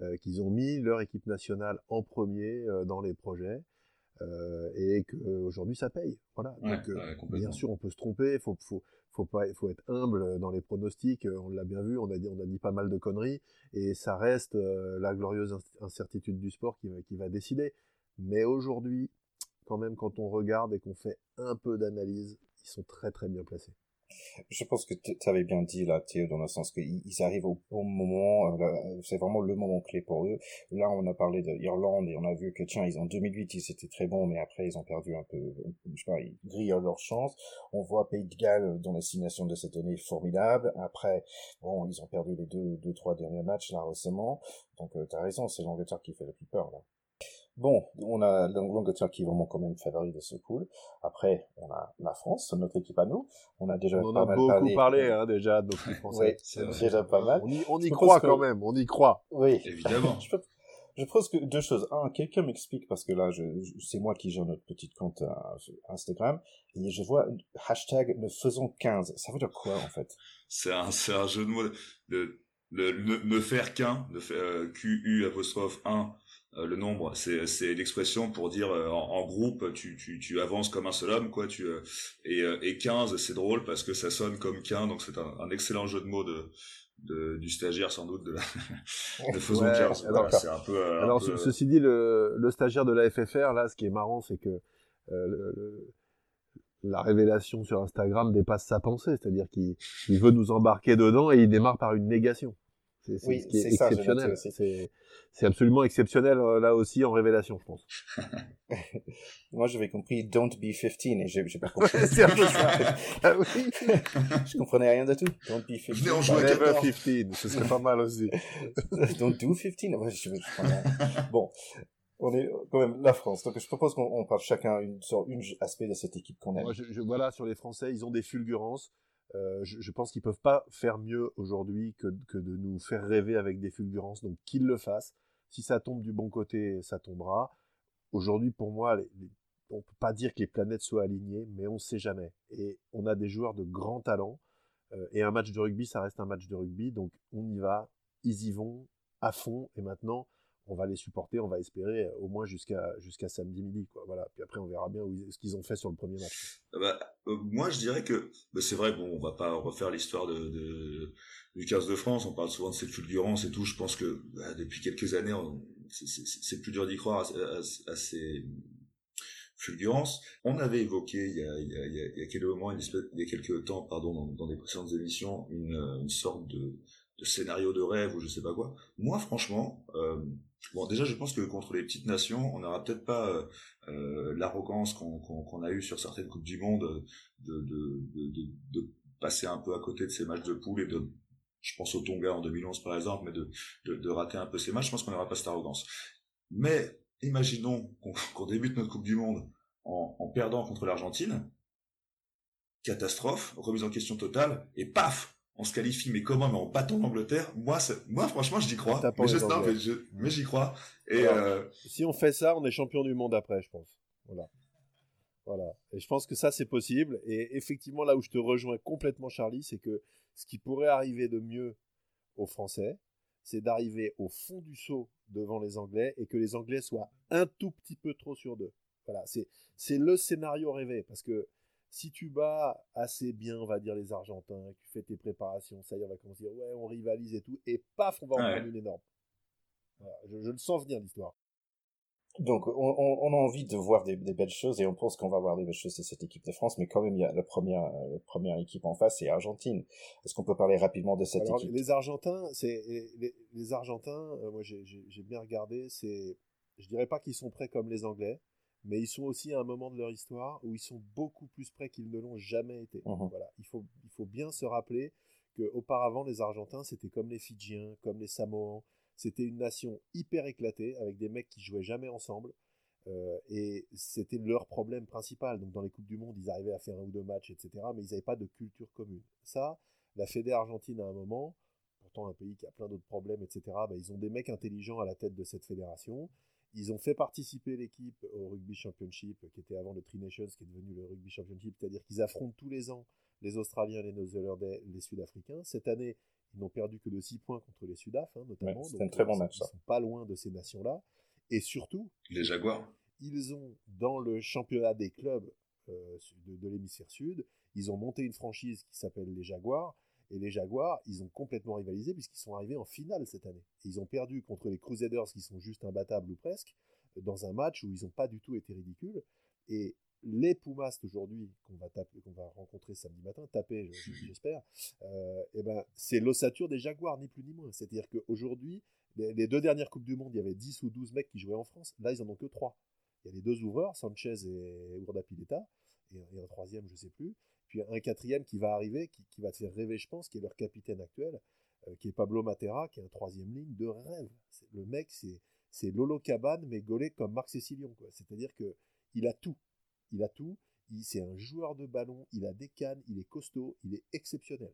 euh, qu'ils ont mis leur équipe nationale en premier euh, dans les projets, euh, et qu'aujourd'hui ça paye. Voilà. Donc, bien sûr, on peut se tromper, faut, faut, faut pas, faut être humble dans les pronostics. On l'a bien vu, on a dit, pas mal de conneries, et ça reste la glorieuse incertitude du sport qui va, qui va décider. Mais aujourd'hui, quand même, quand on regarde et qu'on fait un peu d'analyse, ils sont très très bien placés. Je pense que tu avais bien dit là, Théo, dans le sens qu'ils arrivent au bon moment. Euh, c'est vraiment le moment clé pour eux. Là, on a parlé de et on a vu que tiens, ils en 2008, ils étaient très bons, mais après ils ont perdu un peu. Je sais pas, ils grillent leur chance. On voit Pays de Galles dans l'assignation de cette année formidable. Après, bon, ils ont perdu les deux, deux, trois derniers matchs là récemment. Donc, euh, tu raison, c'est l'Angleterre qui fait le plus peur là. Bon, on a l'Angleterre qui est vraiment quand même favori de ce pool. Après, on a la France, notre équipe à nous. On a déjà on pas a mal beaucoup parlé, parlé hein, déjà de français. oui, c'est déjà pas mal. On y, on y croit quand même, on y croit. Oui, évidemment. je, je pense que deux choses. Un, quelqu'un m'explique parce que là, je, c'est moi qui gère notre petite compte euh, Instagram et je vois hashtag ne faisons 15. Ça veut dire quoi en fait? C'est un, c'est un jeu de mots. Le, le, ne, faire qu'un, de faire euh, Q U apostrophe 1 euh, le nombre, c'est c'est l'expression pour dire euh, en, groupe tu, tu tu avances comme un seul homme quoi. Tu euh, et et 15 c'est drôle parce que ça sonne comme qu'un donc c'est un, excellent jeu de mots de, de du stagiaire sans doute de, de faisons 15. Alors, c'est un peu. alors ceci dit le, le stagiaire de la FFR là, ce qui est marrant c'est que le, la révélation sur Instagram dépasse sa pensée, c'est-à-dire qu'il il veut nous embarquer dedans et il démarre par une négation. C'est ce qui est, exceptionnel. C'est absolument exceptionnel euh, là aussi en révélation, je pense. Moi, j'avais compris Don't be 15 et j'ai pas compris. c'est un peu ça. ah, oui. je comprenais rien du tout. Don't be 15. Venez en jouer Never 15, ce serait pas mal aussi. Don't do 15. Ouais, je, je, bon, on est quand même la France. Donc je propose qu'on parle chacun une, sur une aspect de cette équipe qu'on aime. Moi, je, je, voilà, sur les Français, ils ont des fulgurances. Euh, je, pense qu'ils peuvent pas faire mieux aujourd'hui que, de nous faire rêver avec des fulgurances. Donc qu'ils le fassent. Si ça tombe du bon côté, ça tombera. Aujourd'hui, pour moi, les, on peut pas dire que les planètes soient alignées, mais on ne sait jamais. Et on a des joueurs de grand talent. Euh, et un match de rugby, ça reste un match de rugby. Donc on y va, ils y vont à fond. Et maintenant, on va les supporter, on va espérer au moins jusqu'à jusqu'à samedi midi, quoi. Voilà. Puis après, on verra bien ce qu'ils ont fait sur le premier match. Ah bah, euh, moi, je dirais que bah, c'est vrai. Bon, on va pas refaire l'histoire de, du 15 de France. On parle souvent de cette fulgurance et tout. Je pense que bah, depuis quelques années, c'est plus dur d'y croire à, ces fulgurances. On avait évoqué il y a, quelques moments, il y a quelques temps, pardon, dans, des précédentes émissions, une sorte de de scénario de rêve ou je sais pas quoi. Moi, franchement, euh, bon, déjà, je pense que contre les petites nations, on n'aura peut-être pas euh, euh l'arrogance qu'on a eu sur certaines coupes du monde de, de, de, de, passer un peu à côté de ces matchs de poule et de, je pense au Tonga en 2011 par exemple, mais de, de, rater un peu ces matchs. Je pense qu'on n'aura pas cette arrogance. Mais imaginons qu'on débute notre coupe du monde en, en perdant contre l'Argentine, catastrophe, remise en question totale, et paf, on se qualifie, mais comment Mais en battant l'Angleterre, moi, moi, franchement, j'y crois. Mais, j'y crois. Et euh, si on fait ça, on est champion du monde après, je pense. Voilà. Voilà. Et je pense que ça, c'est possible. Et effectivement, là où je te rejoins complètement, Charlie, c'est que ce qui pourrait arriver de mieux aux Français, c'est d'arriver au fond du saut devant les Anglais et que les Anglais soient un tout petit peu trop sur d'eux. Voilà. C'est, c'est le scénario rêvé parce que si tu bats assez bien, on va dire, les Argentins, que tu fais tes préparations, ça y est, on va commencer à dire, ouais, on rivalise et tout, et paf, on va en prendre une énorme. je, le sens venir, l'histoire. donc, on, on, a envie de voir des, des belles choses et on pense qu'on va voir des belles choses, c'est cette équipe de France, mais quand même, il y a la première, la première équipe en face, c'est Argentine. Est-ce qu'on peut parler rapidement de cette Alors, équipe? Les Argentins, c'est les, les, Argentins, euh, moi j'ai bien regardé, c'est, je dirais pas qu'ils sont prêts comme les Anglais, mais ils sont aussi à un moment de leur histoire où ils sont beaucoup plus prêts qu'ils ne l'ont jamais été. Mhm. Voilà, il faut, il faut bien se rappeler que auparavant les Argentins c'était comme les Fidjiens, comme les Samoans, c'était une nation hyper éclatée avec des mecs qui jouaient jamais ensemble. Euh, et c'était leur problème principal. Donc dans les Coupes du Monde, ils arrivaient à faire un ou deux matchs, etc. Mais ils n'avaient pas de culture commune. Ça, la Fédé argentine à un moment, pourtant un pays qui a plein d'autres problèmes, etc. Bah, ils ont des mecs intelligents à la tête de cette fédération. Ils ont fait participer l'équipe au Rugby Championship, qui était avant le Tri Nations, qui est devenu le Rugby Championship, c'est-à-dire qu'ils affrontent tous les ans les Australiens, les Néo-Zélandais, les Sud-Africains. Cette année, ils n'ont perdu que de 6 points contre les Sudaf, hein, notamment. c'est un très bon match, Ils sont pas loin de ces nations-là. Et surtout, les Jaguars. Ils ont, dans le championnat des clubs euh, de, l'hémisphère sud, ils ont monté une franchise qui s'appelle les Jaguars. Et les Jaguars, ils ont complètement rivalisé puisqu'ils sont arrivés en finale cette année. Et ils ont perdu contre les Crusaders qui sont juste imbattables ou presque, dans un match où ils n'ont pas du tout été ridicules. Et les Pumas aujourd'hui qu'on va rencontrer samedi matin, taper, j'espère, euh, et ben c'est l'ossature des Jaguars, ni plus ni moins. C'est-à-dire qu'aujourd'hui, les, deux dernières coupes du monde, il y avait 10 ou 12 mecs qui jouaient en France. Là, ils en ont que 3. Il y a les deux ouvreurs, Sanchez et Urdapileta, et, et un troisième, je sais plus. Puis un quatrième qui va arriver, qui, qui va te faire rêver, je pense, qui est leur capitaine actuel, euh, qui est Pablo Matera, qui est un troisième ligne de rêve. Le mec, c'est c'est Lolo Cabane, mais gaulé comme Marc Cécilion. C'est-à-dire que il a tout il a tout. C'est un joueur de ballon, il a des cannes, il est costaud, il est exceptionnel.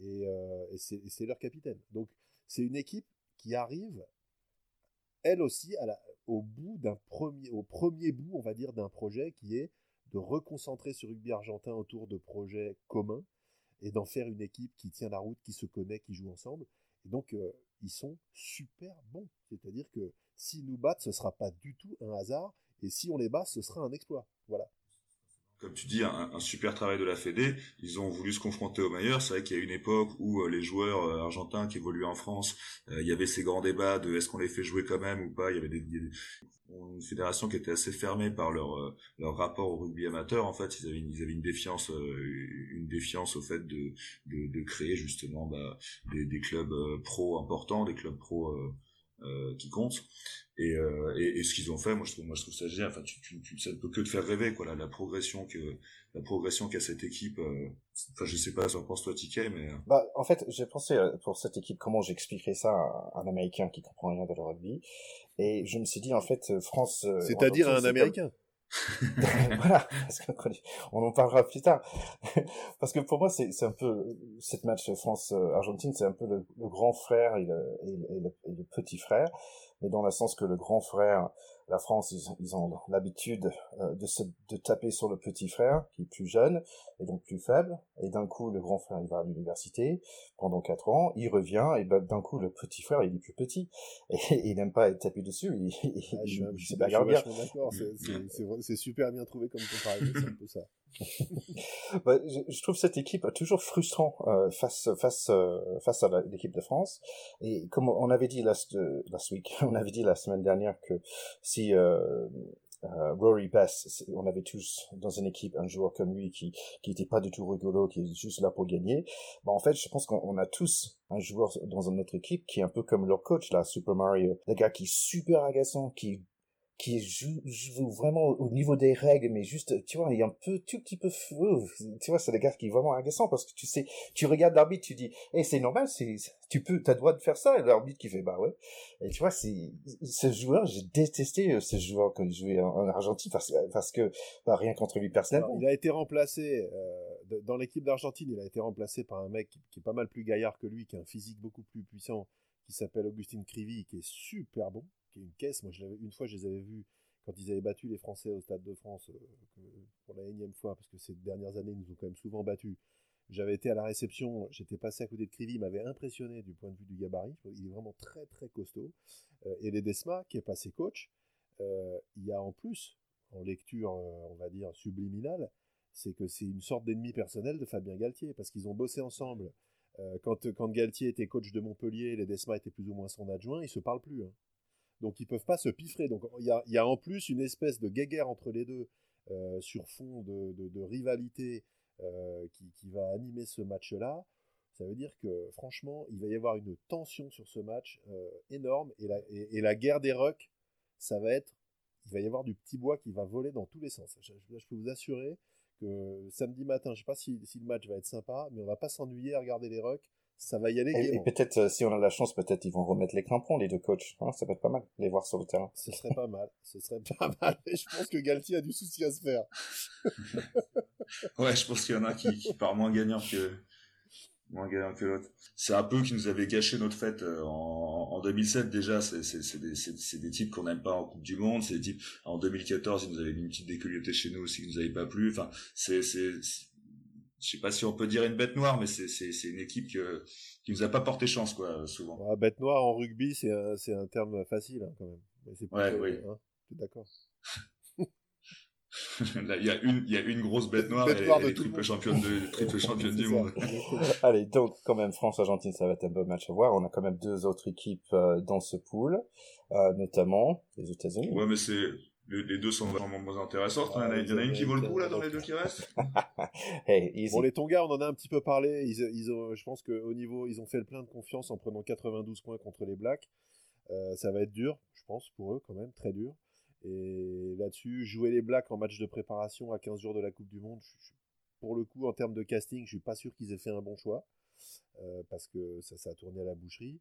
Et, euh, c'est leur capitaine. Donc c'est une équipe qui arrive, elle aussi, au bout d'un premier, au premier bout, on va dire, d'un projet qui est de reconcentrer ce rugby argentin autour de projets communs et d'en faire une équipe qui tient la route, qui se connaît, qui joue ensemble. Et donc, euh, ils sont super bons. C'est-à-dire que s'ils nous battent, ce sera pas du tout un hasard. Et si on les bat, ce sera un exploit. Voilà. Comme tu dis, un, super travail de la Fédé. Ils ont voulu se confronter aux meilleurs. C'est vrai qu'il y a une époque où euh, les joueurs euh, argentins qui évoluaient en France, euh, il y avait ces grands débats de est-ce qu'on les fait jouer quand même ou pas. Il y avait des, une fédération qui était assez fermée par leur leur rapport au rugby amateur. En fait, ils avaient une, ils avaient une défiance une défiance au fait de de, de créer justement bah, des, des clubs pro importants, des clubs pro qui compte et, euh, et, et, ce qu'ils ont fait moi je trouve moi je trouve ça génial. Enfin tu, tu, tu ça ne peut que te faire rêver quoi. La, la progression que la progression qu'a cette équipe euh, enfin je sais pas ce que pense toi Ticket mais euh. bah en fait j'ai pensé pour cette équipe comment j'expliquerai ça à un américain qui comprend rien de le rugby. Et je me suis dit en fait France c'est-à-dire un américain. Voilà, parce on en parlera plus tard. parce que pour moi, c'est un peu cette match France-Argentine, c'est un peu le, grand frère et le, et, le, et le, petit frère, mais dans le sens que le grand frère la France, ils, ont l'habitude euh, de, se, de taper sur le petit frère, qui est plus jeune et donc plus faible. Et d'un coup, le grand frère, il va à l'université pendant quatre ans, il revient, et ben, d'un coup, le petit frère, il est plus petit. Et, il n'aime pas être tapé dessus, il, ah, il, je, pas bien. C'est super bien trouvé comme comparaison, c'est un peu ça. Bah, je, je, trouve cette équipe toujours frustrant euh, face face euh, face à l'équipe de France et comme on avait dit last last week on avait dit la semaine dernière que si euh, euh, Rory Bess, on avait tous dans une équipe un joueur comme lui qui qui était pas du tout rigolo, qui est juste là pour gagner. Bah en fait, je pense qu'on a tous un joueur dans notre équipe qui est un peu comme leur coach là, Super Mario, le gars qui est super agaçant, qui qui joue, joue, vraiment au niveau des règles, mais juste, tu vois, il est un peu, tout petit peu, tu vois, c'est le gars qui est vraiment agaçant parce que tu sais, tu regardes l'arbitre, tu dis, eh, c'est normal, c'est, tu peux, t'as le droit de faire ça, et l'arbitre qui fait, bah ouais. Et tu vois, c'est, ce joueur, j'ai détesté euh, ce joueur quand il jouait en, Argentine parce, parce que, bah, rien contre lui personnellement. il a été remplacé, euh, dans l'équipe d'Argentine, il a été remplacé par un mec qui est pas mal plus gaillard que lui, qui a un physique beaucoup plus puissant, qui s'appelle Augustine Crivi, qui est super bon une caisse. Moi, je une fois, je les avais vus quand ils avaient battu les Français au Stade de France euh, pour la énième fois, parce que ces dernières années, ils nous ont quand même souvent battus. J'avais été à la réception, j'étais passé à côté de Crivi, il m'avait impressionné du point de vue du gabarit. Il est vraiment très très costaud. Euh, et les Desma, qui est passé coach, euh, il y a en plus, en lecture, on va dire, subliminale, c'est que c'est une sorte d'ennemi personnel de Fabien Galtier, parce qu'ils ont bossé ensemble. quand, quand Galtier était coach de Montpellier, les Desma étaient plus ou moins son adjoint, ils se parlent plus. Hein. Donc ils peuvent pas se piffrer. Donc il y a, en plus une espèce de guéguerre entre les deux euh, sur fond de, rivalité euh, qui, va animer ce match-là. Ça veut dire que franchement, il va y avoir une tension sur ce match euh, énorme et la, guerre des rocks, ça va être, il va y avoir du petit bois qui va voler dans tous les sens. Je, je peux vous assurer que samedi matin, je sais pas si, le match va être sympa, mais on va pas s'ennuyer à regarder les rocks ça va y aller. Et, peut-être, euh, si on a la chance, peut-être ils vont remettre les crampons, les deux coachs. Hein, ça peut être pas mal, les voir sur le terrain. Ce serait pas mal. Ce serait pas mal. Et je pense que Galtier a du souci à se faire. ouais, je pense qu'il y en a qui, qui part moins gagnant que moins gagnant que l'autre. C'est un peu qui nous avait gâché notre fête euh, en, en 2007 déjà. C'est des, c'est des types qu'on n'aime pas en Coupe du Monde. C'est des types en 2014 ils nous avaient mis une petite déculottée chez nous aussi qui nous avait pas plu. Enfin, c'est c'est je sais pas si on peut dire une bête noire, mais c'est c'est une équipe que, qui nous a pas porté chance quoi souvent. Ah, bête noire en rugby, c'est un c'est un terme facile hein, quand même. ouais, oui. Hein, d'accord. il y a une il y a une grosse bête noire et elle, est triple championne de triple championne du monde. Allez donc quand même France Argentine ça va être un bon match à voir. On a quand même deux autres équipes euh, dans ce pool, euh, notamment les États-Unis. Ouais mais c'est les, deux sont vraiment moins intéressantes. il y en a, une qui vaut le coup là dans les deux qui restent. hey, bon, les Tonga, on en a un petit peu parlé. Ils, ils ont, je pense qu'au niveau, ils ont fait le plein de confiance en prenant 92 points contre les Blacks. Euh, ça va être dur, je pense, pour eux quand même, très dur. Et là-dessus, jouer les Blacks en match de préparation à 15 jours de la Coupe du Monde, pour le coup, en termes de casting, je suis pas sûr qu'ils aient fait un bon choix. Euh, parce que ça, ça a tourné à la boucherie.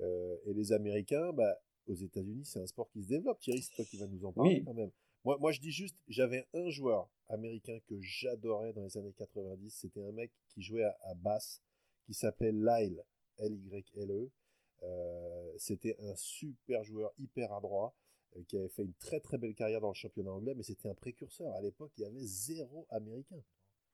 Euh, et les Américains, bah, aux États-Unis, c'est un sport qui se développe. Thierry, c'est toi qui vas nous en parler quand même. Moi, moi, je dis juste, j'avais un joueur américain que j'adorais dans les années 90. C'était un mec qui jouait à, basse, qui s'appelait Lyle, L-Y-L-E. Euh, c'était un super joueur, hyper adroit, euh, qui avait fait une très très belle carrière dans le championnat anglais, mais c'était un précurseur. À l'époque, il y avait zéro américain.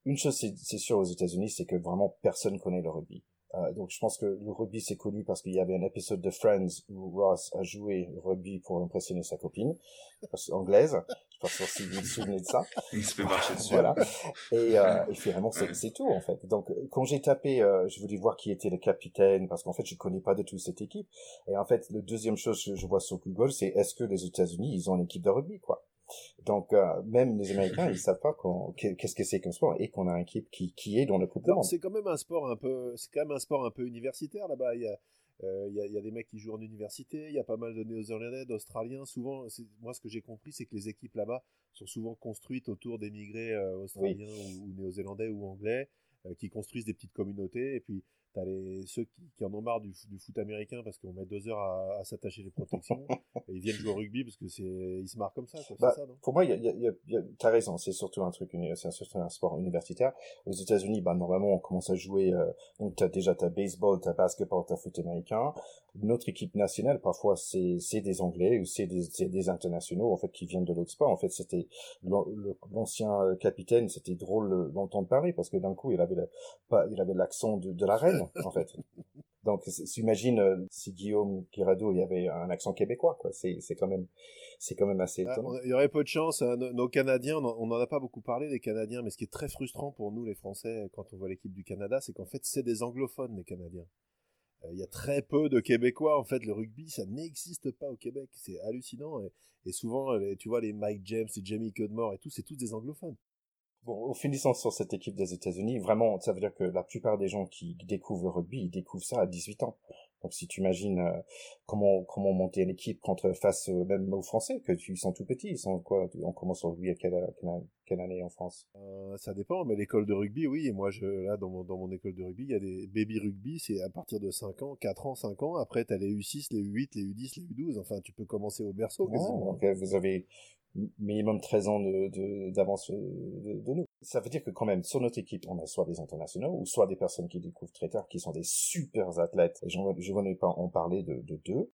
Une chose, c'est sûr aux États-Unis, c'est que vraiment personne connaît le rugby. Euh, donc je pense que le rugby c'est connu parce qu'il y avait un épisode de Friends où Ross a joué rugby pour impressionner sa copine anglaise. Je pense pas si vous vous souvenez de ça. Il se fait marcher dessus. Voilà. Et, euh, et finalement c'est tout en fait. Donc quand j'ai tapé, euh, je voulais voir qui était le capitaine parce qu'en fait je connais pas du tout cette équipe. Et en fait le deuxième chose que je vois sur Google c'est est-ce que les États-Unis ils ont une équipe de rugby quoi? Donc euh, même les Américains, ils savent pas qu'est-ce que c'est comme sport et qu'on a une équipe qui, qui est dans le Coupe C'est quand même un sport un peu, c'est quand même un sport un peu universitaire là-bas. Il y a, euh, il, y y a des mecs qui jouent en université, il y a pas mal de Néo-Zélandais, d'Australiens. Souvent, moi ce que j'ai compris, c'est que les équipes là-bas sont souvent construites autour d'émigrés euh, australiens ou, néo-zélandais ou anglais qui construisent des petites communautés et puis T'as les ceux qui, qui, en ont marre du, du foot américain parce qu'on met deux heures à, à s'attacher les protections et ils viennent jouer au rugby parce que c'est ils se marrent comme ça. Quoi. Bah, ça non? pour moi, y a, y a, y a, t'as raison. C'est surtout un truc, c'est surtout un sport universitaire. Aux États-Unis, bah normalement, on commence à jouer. Euh, donc t'as déjà ta baseball, ta basketball, ta foot américain. Notre équipe nationale, parfois, c'est c'est des Anglais ou c'est des des internationaux en fait qui viennent de l'autre sport. En fait, c'était l'ancien capitaine. C'était drôle d'entendre parler parce que d'un coup, il avait pas, il avait l'accent de, de la reine en fait. Donc, s'imagine euh, si Guillaume Guirado, il y avait un accent québécois, quoi. C'est, c'est quand même, c'est quand même assez ah, étonnant. il y aurait peu de chance. Hein. Nos, Canadiens, on n'en a pas beaucoup parlé des Canadiens, mais ce qui est très frustrant pour nous, les Français, quand on voit l'équipe du Canada, c'est qu'en fait, c'est des anglophones, les Canadiens. Euh, il y a très peu de Québécois. En fait, le rugby, ça n'existe pas au Québec. C'est hallucinant. Et, et souvent, les, tu vois, les Mike James, les Jamie Cudmore et tout, c'est tous des anglophones. Bon, au finissant sur cette équipe des États-Unis, vraiment, ça veut dire que la plupart des gens qui découvrent le rugby, ils découvrent ça à 18 ans. Donc si tu imagines euh, comment comment monter une équipe contre face euh, même aux Français, que tu ils sont tout petits, ils sont quoi On commence au rugby à quelle, quelle, année en France? Euh, Ça dépend, mais l'école de rugby, oui. Et moi, je là dans mon dans mon école de rugby, il y a des baby rugby, c'est à partir de 5 ans, 4 ans, 5 ans. Après, tu as les U6, les U8, les U10, les U12. Enfin, tu peux commencer au berceau. quasiment. donc vous avez minimum 13 ans d'avance de, de, de, nous. Ça veut dire que quand même, sur notre équipe, on a soit des internationaux, ou soit des personnes qui découvrent très tard, qui sont des super athlètes. Et je ne vais pas en parler de, de deux.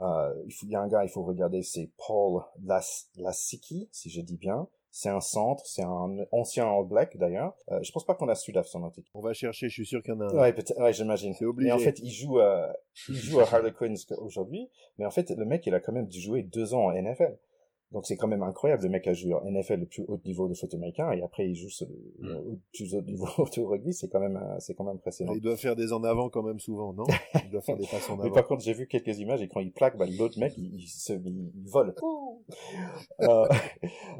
Euh, il, faut, il y a un gars, il faut regarder, c'est Paul Las, Lasicki, si je dis bien. C'est un centre, c'est un ancien All Black d'ailleurs. Euh, je pense pas qu'on a Sudaf sur notre équipe. On va chercher, je suis sûr qu'il y en a un. Ouais, peut-être, ouais, j'imagine. C'est obligé. Mais en fait, il joue, euh, il joue à Harlequins aujourd'hui. Mais en fait, le mec, il a quand même dû jouer deux ans en NFL. Donc c'est quand même incroyable, le mec a joué en NFL le plus haut niveau de foot américain et après il joue ce, le mm. plus haut niveau de rugby, c'est quand même c'est quand même impressionnant. Il doit faire des en avant quand même souvent, non? Il doit faire des passes en avant. Mais par contre, j'ai vu quelques images et quand il plaque, bah, l'autre mec il, il, se, il, vole. euh,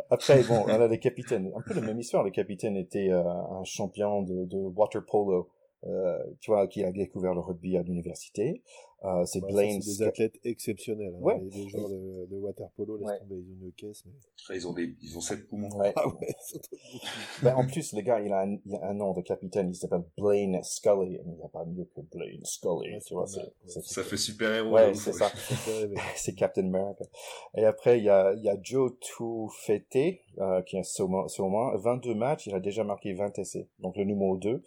après bon, on a les capitaines, un peu la même histoire. Le capitaine était euh, un champion de, de water polo. Euh, tu vois, qui a découvert le rugby à l'université. Euh, c'est bah, Blaine. des athlètes exceptionnels. Hein. Ouais. Les, joueurs de, de water polo, laisse tomber, ils ont une caisse. Mais... ils ont des, ils ont sept poumons. Ah ouais. ben, en plus, le gars, il a, un, il a un nom de capitaine, il s'appelle Blaine Scully. Il n'y a pas mieux que Blaine Scully, tu vois. C'est, ça fait super héros. Ouais, c'est ça. c'est Captain America. Et après, il y a, il y a Joe Toufete, euh, qui a sûrement 22 matchs, il a déjà marqué 20 essais. Donc le numéro 2.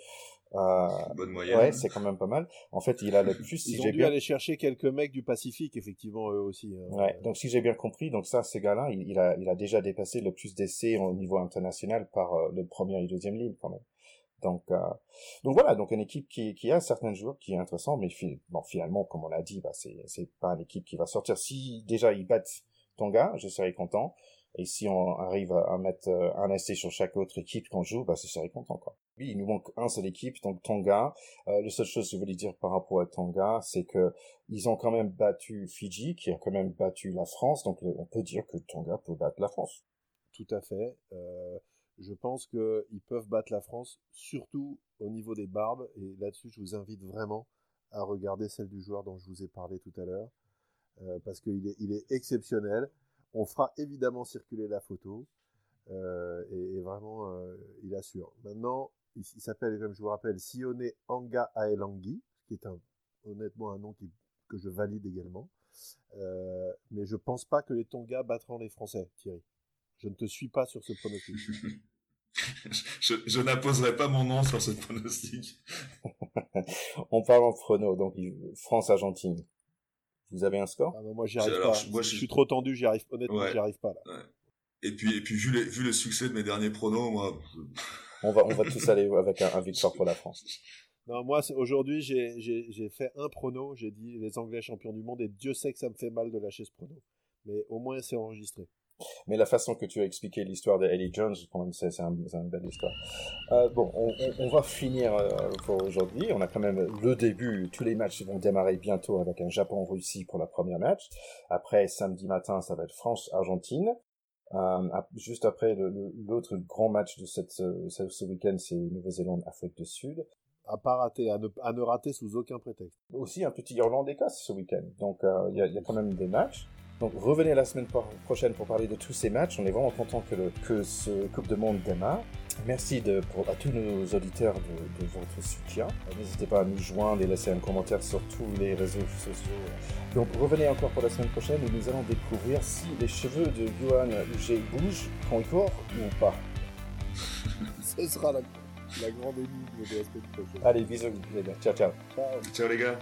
Euh, bonne moyenne. Ouais, c'est quand même pas mal. En fait, il a le plus. Si Ils ont dû aller chercher quelques mecs du Pacifique, effectivement, eux aussi. Hein. Ouais. Donc, si j'ai bien compris, donc ça, ce gars-là, il, a, il a déjà dépassé le plus d'essais au niveau international par euh, le premier et deuxième ligne, quand même. Donc, euh, donc voilà, donc une équipe qui, qui a certains joueurs qui est intéressant, mais bon, finalement, comme on l'a dit, bah, c'est, c'est pas une équipe qui va sortir. Si déjà ils battent Tonga, je serais content. Et si on arrive à mettre euh, un essai sur chaque autre équipe qu'on joue, bah, je serais content, quoi. Il nous manque un seul équipe, donc Tonga. Euh, la seule chose que je voulais dire par rapport à Tonga, c'est que ils ont quand même battu Fidji, qui a quand même battu la France, donc on peut dire que Tonga peut battre la France. Tout à fait. Euh, je pense qu'ils peuvent battre la France, surtout au niveau des barbes, et là-dessus, je vous invite vraiment à regarder celle du joueur dont je vous ai parlé tout à l'heure, euh, parce qu'il est, il est exceptionnel. On fera évidemment circuler la photo. Euh, et, vraiment, euh, il assure. Maintenant, il, s'appelle, comme je vous rappelle, Sione Anga Aelangi, qui est un, honnêtement un nom qui, que je valide également. Euh, mais je pense pas que les Tonga battront les Français, Thierry. Je ne te suis pas sur ce pronostic. je, je n'apposerai pas mon nom sur ce pronostic. On parle en prono, donc France-Argentine. Vous avez un score? Ah Moi, j'y arrive pas. je, suis trop tendu, j'y arrive. Honnêtement, j'y arrive pas là. Et puis, et puis vu, les, vu le succès de mes derniers pronos, moi. On va, on va tous aller avec un, un victoire pour la France. Non, moi, aujourd'hui, j'ai fait un prono. J'ai dit les Anglais champions du monde et Dieu sait que ça me fait mal de lâcher ce prono. Mais au moins, c'est enregistré. Mais la façon que tu as expliqué l'histoire de Ellie Jones, quand même, c'est un, une belle histoire. Euh, bon, on, on, va finir euh, pour aujourd'hui. On a quand même le début. Tous les matchs vont démarrer bientôt avec un Japon-Russie pour la première match. Après, samedi matin, ça va être France-Argentine. Euh, juste après, l'autre grand match de cette, ce, week-end, c'est Nouvelle-Zélande-Afrique du Sud. À pas rater, à ne, à ne rater sous aucun prétexte. Aussi un petit Irlande-Écosse ce week-end. Donc, euh, il y, a, y a quand même des matchs. Donc revenez la semaine prochaine pour parler de tous ces matchs. On est vraiment content que, le, que ce Coupe de Monde démarre. Merci de, pour, à tous nos auditeurs de, de votre soutien. N'hésitez pas à nous joindre et laisser un commentaire sur tous les réseaux sociaux. Donc revenez encore pour la semaine prochaine où nous allons découvrir si les cheveux de Johan Huget bougent quand il court ou pas. Ce sera la, la grande énigme de la semaine prochaine. Allez, bisous les gars. Ciao, ciao. Ciao, ciao les gars.